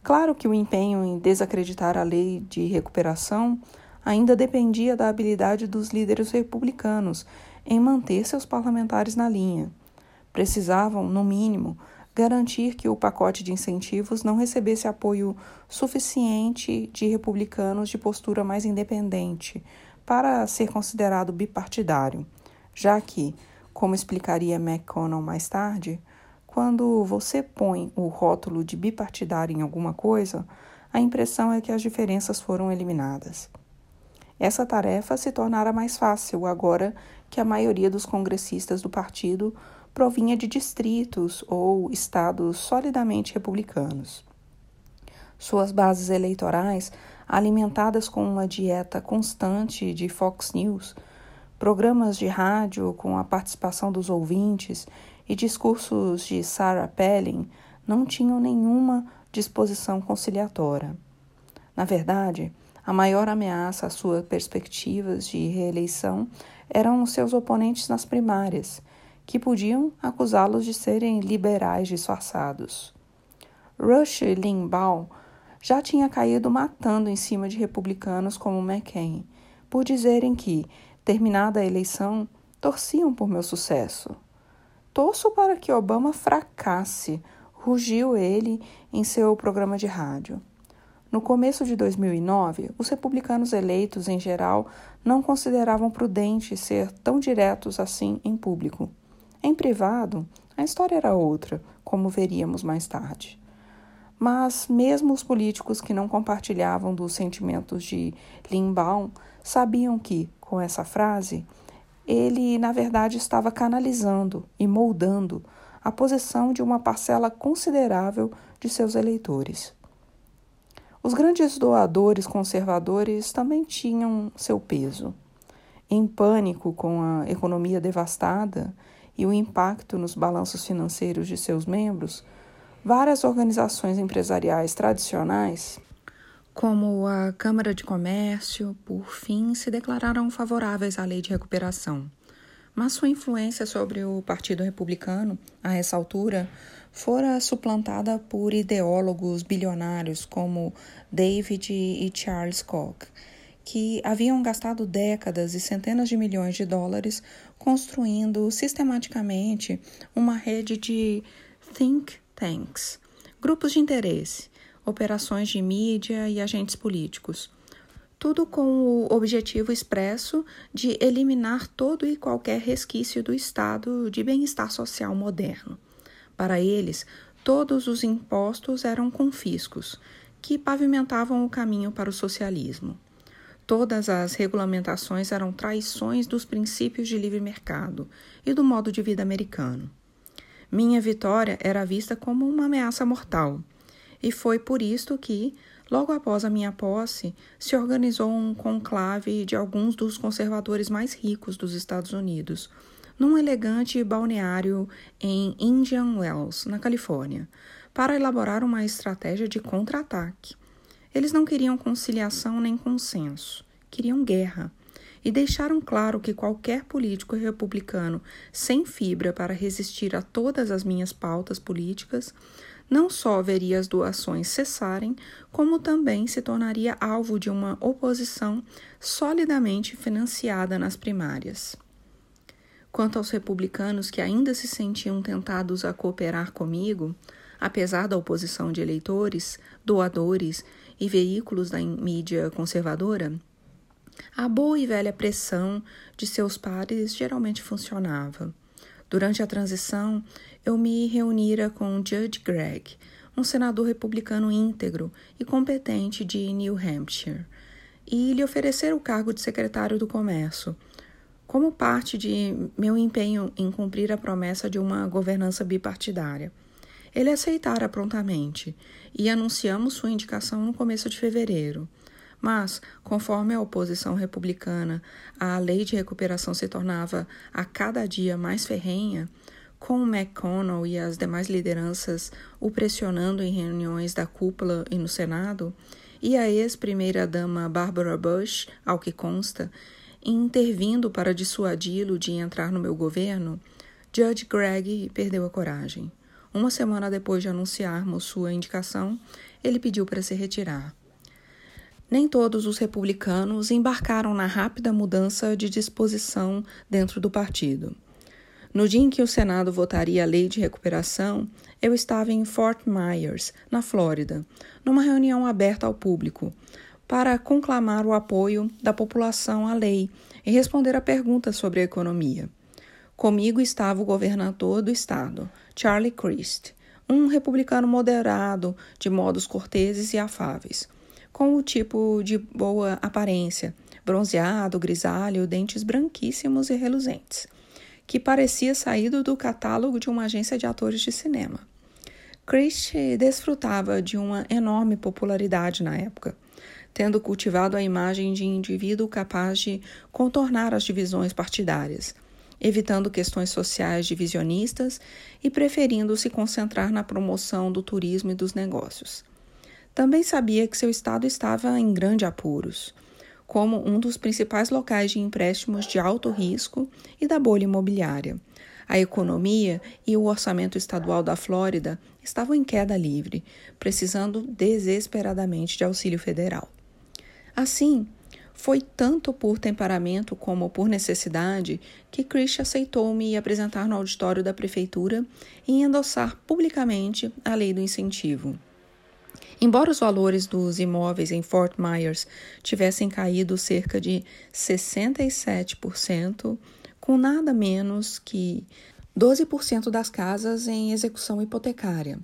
Claro que o empenho em desacreditar a lei de recuperação ainda dependia da habilidade dos líderes republicanos em manter seus parlamentares na linha. Precisavam, no mínimo, garantir que o pacote de incentivos não recebesse apoio suficiente de republicanos de postura mais independente para ser considerado bipartidário, já que, como explicaria McConnell mais tarde, quando você põe o rótulo de bipartidário em alguma coisa, a impressão é que as diferenças foram eliminadas. Essa tarefa se tornara mais fácil agora que a maioria dos congressistas do partido provinha de distritos ou estados solidamente republicanos. Suas bases eleitorais, alimentadas com uma dieta constante de Fox News, programas de rádio com a participação dos ouvintes e discursos de Sarah Palin não tinham nenhuma disposição conciliatória. Na verdade, a maior ameaça às suas perspectivas de reeleição eram seus oponentes nas primárias, que podiam acusá-los de serem liberais disfarçados. Rush Limbaugh já tinha caído matando em cima de republicanos como McCain, por dizerem que, terminada a eleição, torciam por meu sucesso. Torço para que Obama fracasse, rugiu ele em seu programa de rádio. No começo de 2009, os republicanos eleitos, em geral, não consideravam prudente ser tão diretos assim em público. Em privado, a história era outra, como veríamos mais tarde. Mas mesmo os políticos que não compartilhavam dos sentimentos de Limbaum sabiam que, com essa frase, ele, na verdade, estava canalizando e moldando a posição de uma parcela considerável de seus eleitores. Os grandes doadores conservadores também tinham seu peso. Em pânico com a economia devastada e o impacto nos balanços financeiros de seus membros, várias organizações empresariais tradicionais, como a Câmara de Comércio, por fim, se declararam favoráveis à lei de recuperação. Mas sua influência sobre o Partido Republicano, a essa altura, fora suplantada por ideólogos bilionários como David e Charles Koch, que haviam gastado décadas e centenas de milhões de dólares construindo sistematicamente uma rede de think tanks, grupos de interesse, operações de mídia e agentes políticos. Tudo com o objetivo expresso de eliminar todo e qualquer resquício do estado de bem-estar social moderno. Para eles, todos os impostos eram confiscos, que pavimentavam o caminho para o socialismo. Todas as regulamentações eram traições dos princípios de livre mercado e do modo de vida americano. Minha vitória era vista como uma ameaça mortal, e foi por isto que, logo após a minha posse, se organizou um conclave de alguns dos conservadores mais ricos dos Estados Unidos, num elegante balneário em Indian Wells, na Califórnia, para elaborar uma estratégia de contra-ataque. Eles não queriam conciliação nem consenso, queriam guerra. E deixaram claro que qualquer político republicano sem fibra para resistir a todas as minhas pautas políticas não só veria as doações cessarem, como também se tornaria alvo de uma oposição solidamente financiada nas primárias. Quanto aos republicanos que ainda se sentiam tentados a cooperar comigo, apesar da oposição de eleitores, doadores e veículos da mídia conservadora, a boa e velha pressão de seus pares geralmente funcionava. Durante a transição, eu me reunira com Judge Gregg, um senador republicano íntegro e competente de New Hampshire, e lhe oferecer o cargo de secretário do Comércio, como parte de meu empenho em cumprir a promessa de uma governança bipartidária. Ele aceitara prontamente e anunciamos sua indicação no começo de fevereiro. Mas, conforme a oposição republicana à lei de recuperação se tornava a cada dia mais ferrenha, com McConnell e as demais lideranças o pressionando em reuniões da cúpula e no Senado, e a ex-primeira-dama Barbara Bush, ao que consta, intervindo para dissuadi-lo de entrar no meu governo, Judge Gregg perdeu a coragem. Uma semana depois de anunciarmos sua indicação, ele pediu para se retirar. Nem todos os republicanos embarcaram na rápida mudança de disposição dentro do partido. No dia em que o Senado votaria a lei de recuperação, eu estava em Fort Myers, na Flórida, numa reunião aberta ao público, para conclamar o apoio da população à lei e responder a perguntas sobre a economia. Comigo estava o governador do estado, Charlie Crist, um republicano moderado, de modos corteses e afáveis, com o tipo de boa aparência, bronzeado, grisalho, dentes branquíssimos e reluzentes, que parecia saído do catálogo de uma agência de atores de cinema. Christ desfrutava de uma enorme popularidade na época tendo cultivado a imagem de indivíduo capaz de contornar as divisões partidárias, evitando questões sociais divisionistas e preferindo se concentrar na promoção do turismo e dos negócios. Também sabia que seu estado estava em grandes apuros, como um dos principais locais de empréstimos de alto risco e da bolha imobiliária. A economia e o orçamento estadual da Flórida estavam em queda livre, precisando desesperadamente de auxílio federal. Assim, foi tanto por temperamento como por necessidade que Chris aceitou me apresentar no auditório da prefeitura e endossar publicamente a lei do incentivo. Embora os valores dos imóveis em Fort Myers tivessem caído cerca de 67%, com nada menos que 12% das casas em execução hipotecária,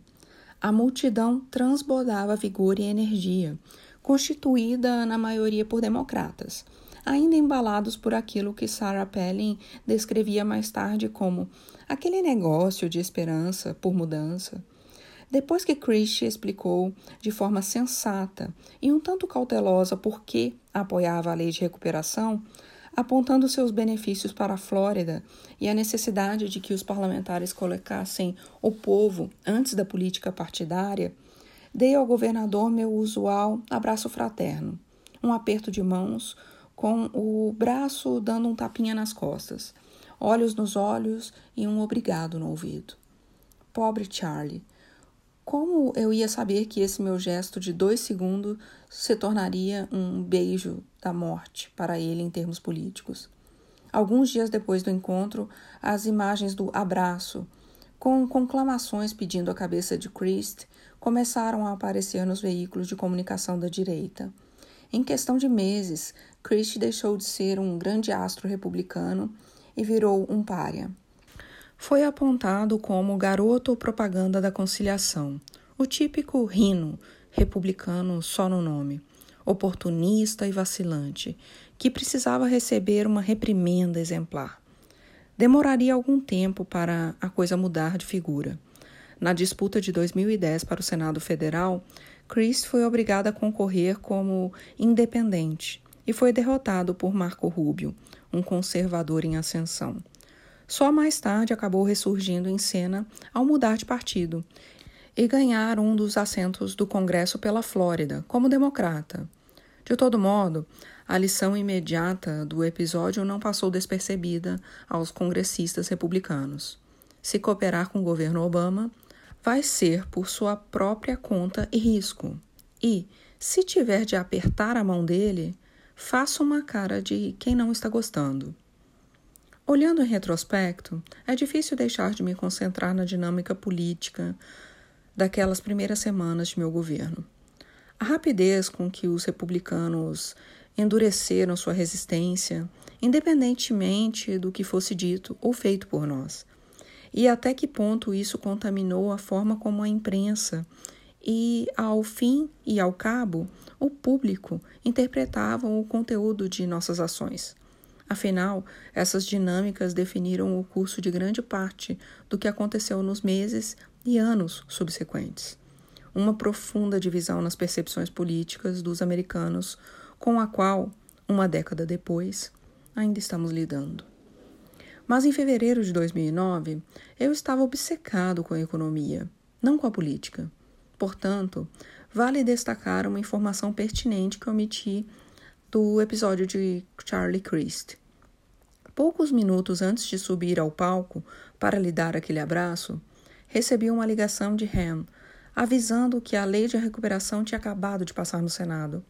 a multidão transbordava vigor e energia, constituída na maioria por democratas, ainda embalados por aquilo que Sarah Palin descrevia mais tarde como aquele negócio de esperança por mudança. Depois que Christie explicou de forma sensata e um tanto cautelosa por que apoiava a lei de recuperação, apontando seus benefícios para a Flórida e a necessidade de que os parlamentares colocassem o povo antes da política partidária, Dei ao governador meu usual abraço fraterno, um aperto de mãos, com o braço dando um tapinha nas costas, olhos nos olhos e um obrigado no ouvido. Pobre Charlie. Como eu ia saber que esse meu gesto de dois segundos se tornaria um beijo da morte para ele em termos políticos? Alguns dias depois do encontro, as imagens do abraço, com conclamações pedindo a cabeça de Christ, começaram a aparecer nos veículos de comunicação da direita. Em questão de meses, Christie deixou de ser um grande astro republicano e virou um pária. Foi apontado como garoto propaganda da conciliação, o típico rino republicano só no nome, oportunista e vacilante, que precisava receber uma reprimenda exemplar. Demoraria algum tempo para a coisa mudar de figura. Na disputa de 2010 para o Senado Federal, Chris foi obrigado a concorrer como independente e foi derrotado por Marco Rubio, um conservador em ascensão. Só mais tarde acabou ressurgindo em cena ao mudar de partido e ganhar um dos assentos do Congresso pela Flórida, como democrata. De todo modo, a lição imediata do episódio não passou despercebida aos congressistas republicanos. Se cooperar com o governo Obama, vai ser por sua própria conta e risco. E, se tiver de apertar a mão dele, faça uma cara de quem não está gostando. Olhando em retrospecto, é difícil deixar de me concentrar na dinâmica política daquelas primeiras semanas de meu governo. A rapidez com que os republicanos endureceram sua resistência, independentemente do que fosse dito ou feito por nós, e até que ponto isso contaminou a forma como a imprensa e, ao fim e ao cabo, o público interpretavam o conteúdo de nossas ações. Afinal, essas dinâmicas definiram o curso de grande parte do que aconteceu nos meses e anos subsequentes. Uma profunda divisão nas percepções políticas dos americanos, com a qual, uma década depois, ainda estamos lidando. Mas em fevereiro de 2009, eu estava obcecado com a economia, não com a política. Portanto, vale destacar uma informação pertinente que omiti do episódio de Charlie Christ. Poucos minutos antes de subir ao palco para lhe dar aquele abraço, recebi uma ligação de Ham avisando que a lei de recuperação tinha acabado de passar no Senado,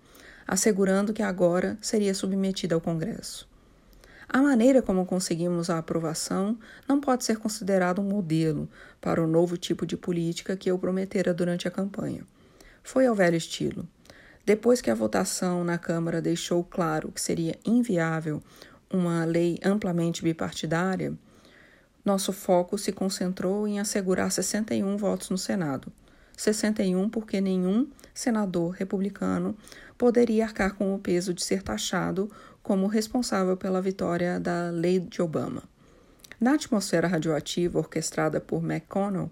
assegurando que agora seria submetida ao Congresso. A maneira como conseguimos a aprovação não pode ser considerado um modelo para o novo tipo de política que eu prometera durante a campanha. Foi ao velho estilo. Depois que a votação na Câmara deixou claro que seria inviável uma lei amplamente bipartidária, nosso foco se concentrou em assegurar 61 votos no Senado. 61 porque nenhum senador republicano poderia arcar com o peso de ser taxado como responsável pela vitória da Lei de Obama. Na atmosfera radioativa orquestrada por McConnell,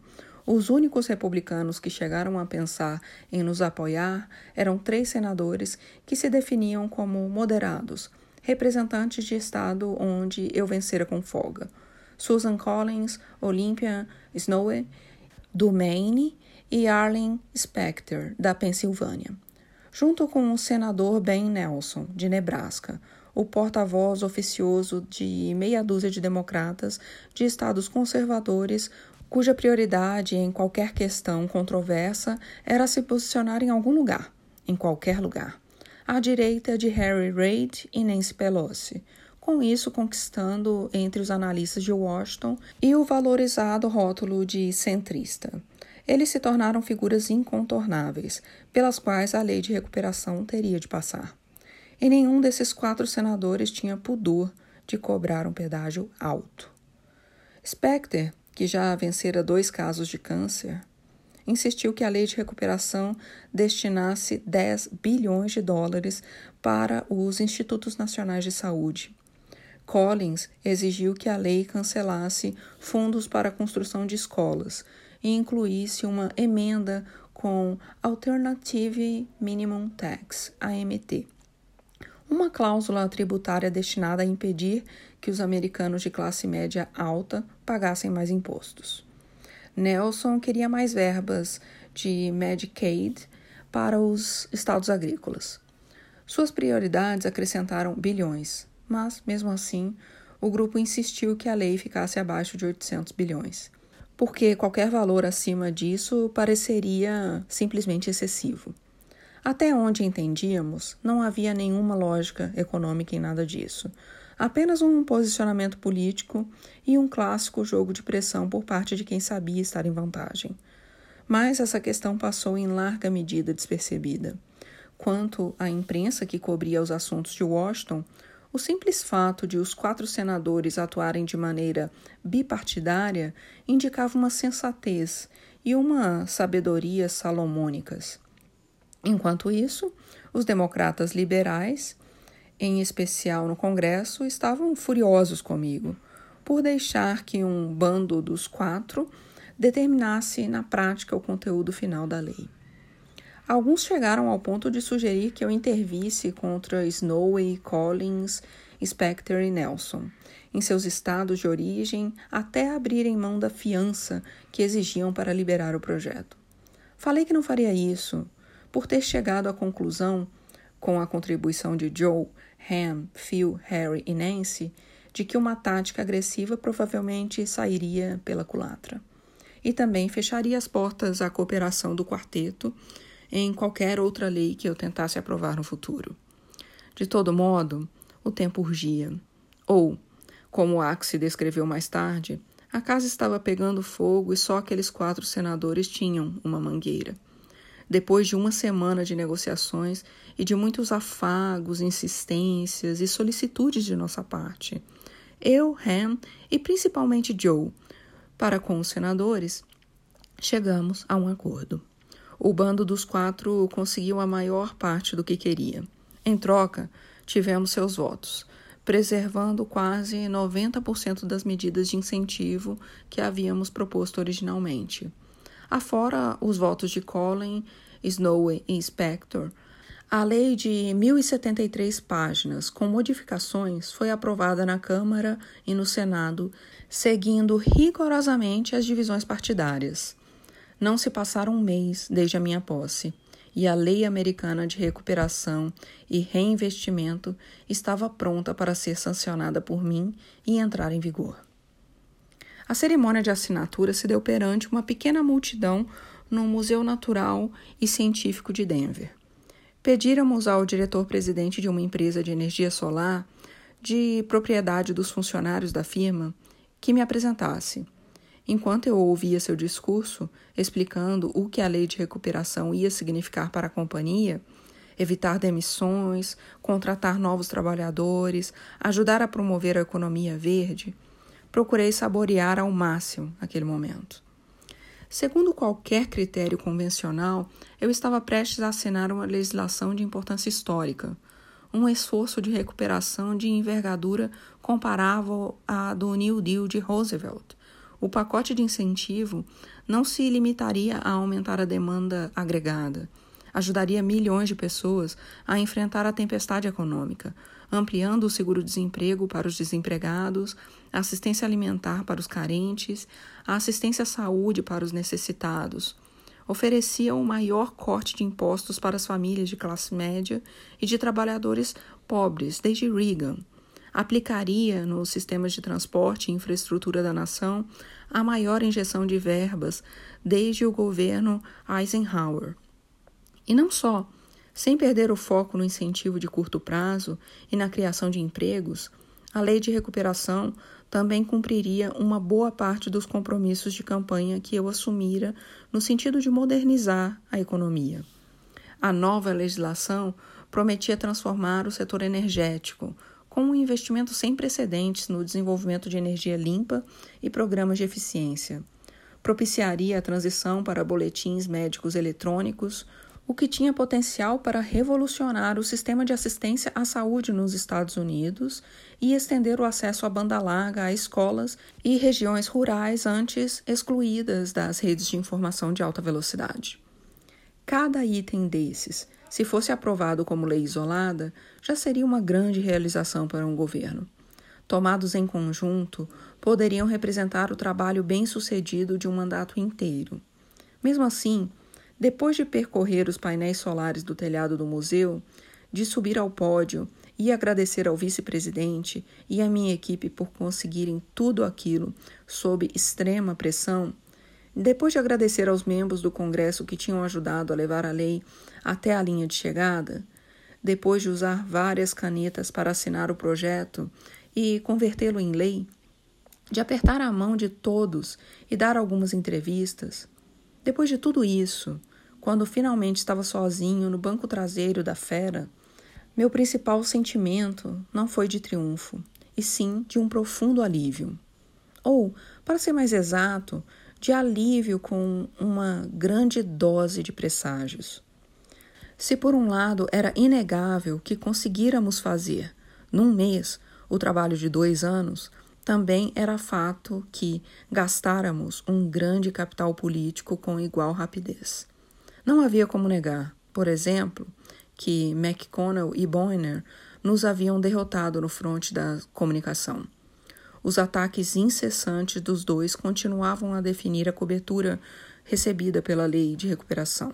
Os únicos republicanos que chegaram a pensar em nos apoiar eram três senadores que se definiam como moderados, representantes de estado onde eu vencera com folga. Susan Collins, Olympia Snowe, do Maine, e Arlen Specter, da Pensilvânia. Junto com o senador Ben Nelson, de Nebraska, o porta-voz oficioso de meia dúzia de democratas de estados conservadores cuja prioridade em qualquer questão controversa era se posicionar em algum lugar, em qualquer lugar, à direita de Harry Reid e Nancy Pelosi, com isso conquistando entre os analistas de Washington e o valorizado rótulo de centrista. Eles se tornaram figuras incontornáveis, pelas quais a lei de recuperação teria de passar. E nenhum desses quatro senadores tinha pudor de cobrar um pedágio alto. Specter que já vencera dois casos de câncer, insistiu que a lei de recuperação destinasse 10 bilhões de dólares para os Institutos Nacionais de Saúde. Collins exigiu que a lei cancelasse fundos para a construção de escolas e incluísse uma emenda com Alternative Minimum Tax, AMT, uma cláusula tributária destinada a impedir que os americanos de classe média alta pagassem mais impostos. Nelson queria mais verbas de Medicaid para os estados agrícolas. Suas prioridades acrescentaram bilhões, mas, mesmo assim, o grupo insistiu que a lei ficasse abaixo de 800 bilhões, porque qualquer valor acima disso pareceria simplesmente excessivo. Até onde entendíamos, não havia nenhuma lógica econômica em nada disso. Apenas um posicionamento político e um clássico jogo de pressão por parte de quem sabia estar em vantagem. Mas essa questão passou em larga medida despercebida. Quanto à imprensa que cobria os assuntos de Washington, o simples fato de os quatro senadores atuarem de maneira bipartidária indicava uma sensatez e uma sabedoria salomônicas. Enquanto isso, os democratas liberais, em especial no Congresso, estavam furiosos comigo por deixar que um bando dos quatro determinasse na prática o conteúdo final da lei. Alguns chegaram ao ponto de sugerir que eu intervisse contra Snowey, Collins, Specter e Nelson, em seus estados de origem, até abrirem mão da fiança que exigiam para liberar o projeto. Falei que não faria isso, por ter chegado à conclusão, com a contribuição de Joe, Ham, Phil, Harry e Nancy, de que uma tática agressiva provavelmente sairia pela culatra. E também fecharia as portas à cooperação do quarteto em qualquer outra lei que eu tentasse aprovar no futuro. De todo modo, o tempo urgia. Ou, como Axe descreveu mais tarde, a casa estava pegando fogo e só aqueles quatro senadores tinham uma mangueira. Depois de uma semana de negociações e de muitos afagos, insistências e solicitudes de nossa parte, eu, Ham e principalmente Joe, para com os senadores, chegamos a um acordo. O bando dos quatro conseguiu a maior parte do que queria. Em troca, tivemos seus votos, preservando quase 90% das medidas de incentivo que havíamos proposto originalmente afora os votos de Colin, Snowe e Spector, a lei de 1.073 páginas, com modificações, foi aprovada na Câmara e no Senado, seguindo rigorosamente as divisões partidárias. Não se passara um mês desde a minha posse, e a Lei Americana de Recuperação e Reinvestimento estava pronta para ser sancionada por mim e entrar em vigor. A cerimônia de assinatura se deu perante uma pequena multidão no Museu Natural e Científico de Denver. Pedíramos ao diretor-presidente de uma empresa de energia solar, de propriedade dos funcionários da firma, que me apresentasse. Enquanto eu ouvia seu discurso, explicando o que a lei de recuperação ia significar para a companhia, evitar demissões, contratar novos trabalhadores, ajudar a promover a economia verde, procurei saborear ao máximo aquele momento. Segundo qualquer critério convencional, eu estava prestes a assinar uma legislação de importância histórica, um esforço de recuperação de envergadura comparável à do New Deal de Roosevelt, o pacote de incentivo não se limitaria a aumentar a demanda agregada. Ajudaria milhões de pessoas a enfrentar a tempestade econômica, ampliando o seguro-desemprego para os desempregados, a assistência alimentar para os carentes, a assistência à saúde para os necessitados. Oferecia o maior corte de impostos para as famílias de classe média e de trabalhadores pobres desde Reagan aplicaria nos sistemas de transporte e infraestrutura da nação a maior injeção de verbas desde o governo Eisenhower. E não só, sem perder o foco no incentivo de curto prazo e na criação de empregos, a lei de recuperação também cumpriria uma boa parte dos compromissos de campanha que eu assumira no sentido de modernizar a economia. A nova legislação prometia transformar o setor energético, com um investimento sem precedentes no desenvolvimento de energia limpa e programas de eficiência. Propiciaria a transição para boletins médicos eletrônicos, o que tinha potencial para revolucionar o sistema de assistência à saúde nos Estados Unidos e estender o acesso à banda larga a escolas e regiões rurais antes excluídas das redes de informação de alta velocidade. Cada item desses se fosse aprovado como lei isolada, já seria uma grande realização para um governo. Tomados em conjunto, poderiam representar o trabalho bem-sucedido de um mandato inteiro. Mesmo assim, depois de percorrer os painéis solares do telhado do museu, de subir ao pódio e agradecer ao vice-presidente e à minha equipe por conseguirem tudo aquilo sob extrema pressão, depois de agradecer aos membros do Congresso que tinham ajudado a levar a lei até a linha de chegada, depois de usar várias canetas para assinar o projeto e convertê-lo em lei, de apertar a mão de todos e dar algumas entrevistas, depois de tudo isso, quando finalmente estava sozinho no banco traseiro da fera, meu principal sentimento não foi de triunfo, e sim de um profundo alívio. Ou, para ser mais exato, de alívio com uma grande dose de presságios. Se por um lado era inegável que conseguíramos fazer, num mês, o trabalho de dois anos, também era fato que gastáramos um grande capital político com igual rapidez. Não havia como negar, por exemplo, que McConnell e Boehner nos haviam derrotado no fronte da comunicação. Os ataques incessantes dos dois continuavam a definir a cobertura recebida pela lei de recuperação,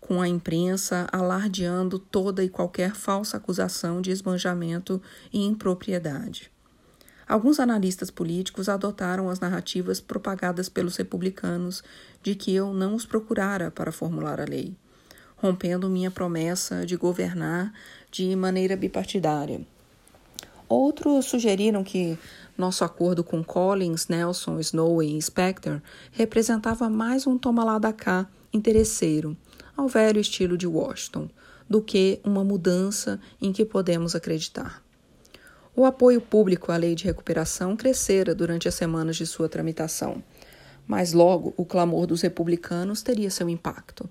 com a imprensa alardeando toda e qualquer falsa acusação de esbanjamento e impropriedade. Alguns analistas políticos adotaram as narrativas propagadas pelos republicanos de que eu não os procurara para formular a lei, rompendo minha promessa de governar de maneira bipartidária. Outros sugeriram que nosso acordo com Collins, Nelson, Snow e Spector representava mais um toma lá da cá interesseiro, ao velho estilo de Washington, do que uma mudança em que podemos acreditar. O apoio público à lei de recuperação crescera durante as semanas de sua tramitação, mas logo o clamor dos republicanos teria seu impacto,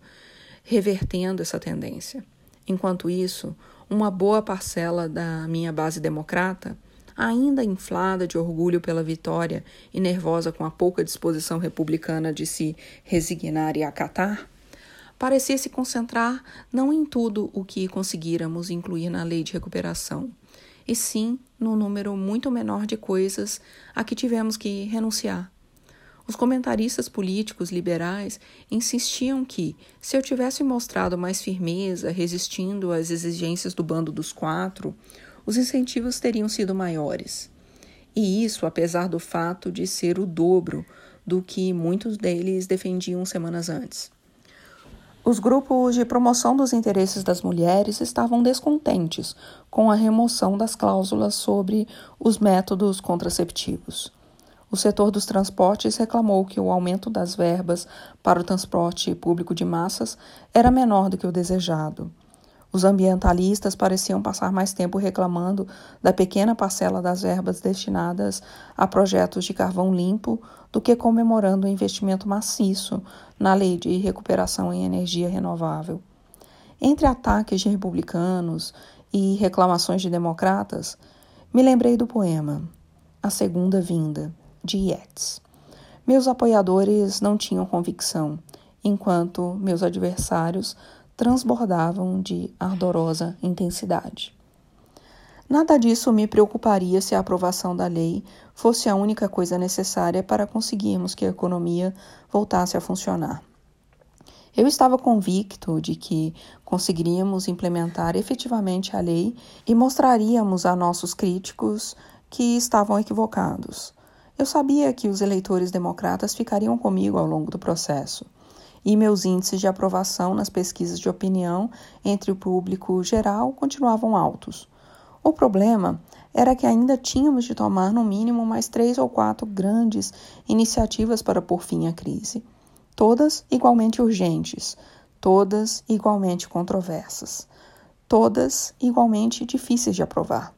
revertendo essa tendência. Enquanto isso, uma boa parcela da minha base democrata ainda inflada de orgulho pela vitória e nervosa com a pouca disposição republicana de se resignar e acatar, parecia se concentrar não em tudo o que conseguíramos incluir na lei de recuperação, e sim no número muito menor de coisas a que tivemos que renunciar. Os comentaristas políticos liberais insistiam que, se eu tivesse mostrado mais firmeza, resistindo às exigências do bando dos quatro, os incentivos teriam sido maiores. E isso apesar do fato de ser o dobro do que muitos deles defendiam semanas antes. Os grupos de promoção dos interesses das mulheres estavam descontentes com a remoção das cláusulas sobre os métodos contraceptivos. O setor dos transportes reclamou que o aumento das verbas para o transporte público de massas era menor do que o desejado. Os ambientalistas pareciam passar mais tempo reclamando da pequena parcela das verbas destinadas a projetos de carvão limpo do que comemorando o investimento maciço na lei de recuperação em energia renovável. Entre ataques de republicanos e reclamações de democratas, me lembrei do poema A Segunda Vinda, de Yeats. Meus apoiadores não tinham convicção, enquanto meus adversários transbordavam de ardorosa intensidade. Nada disso me preocuparia se a aprovação da lei fosse a única coisa necessária para conseguirmos que a economia voltasse a funcionar. Eu estava convicto de que conseguiríamos implementar efetivamente a lei e mostraríamos a nossos críticos que estavam equivocados. Eu sabia que os eleitores democratas ficariam comigo ao longo do processo, e meus índices de aprovação nas pesquisas de opinião entre o público geral continuavam altos. O problema era que ainda tínhamos de tomar no mínimo mais três ou quatro grandes iniciativas para pôr fim à crise todas igualmente urgentes, todas igualmente controversas, todas igualmente difíceis de aprovar.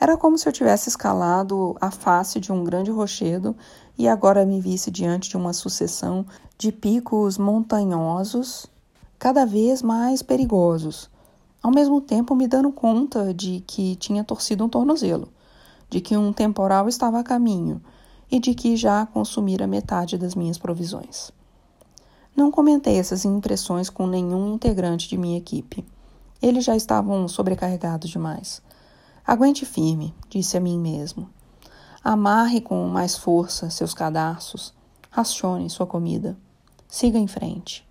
Era como se eu tivesse escalado a face de um grande rochedo e agora me visse diante de uma sucessão de picos montanhosos, cada vez mais perigosos, ao mesmo tempo me dando conta de que tinha torcido um tornozelo, de que um temporal estava a caminho e de que já consumira metade das minhas provisões. Não comentei essas impressões com nenhum integrante de minha equipe. Eles já estavam sobrecarregados demais. Aguente firme, disse a mim mesmo. Amarre com mais força seus cadarços. Racione sua comida. Siga em frente.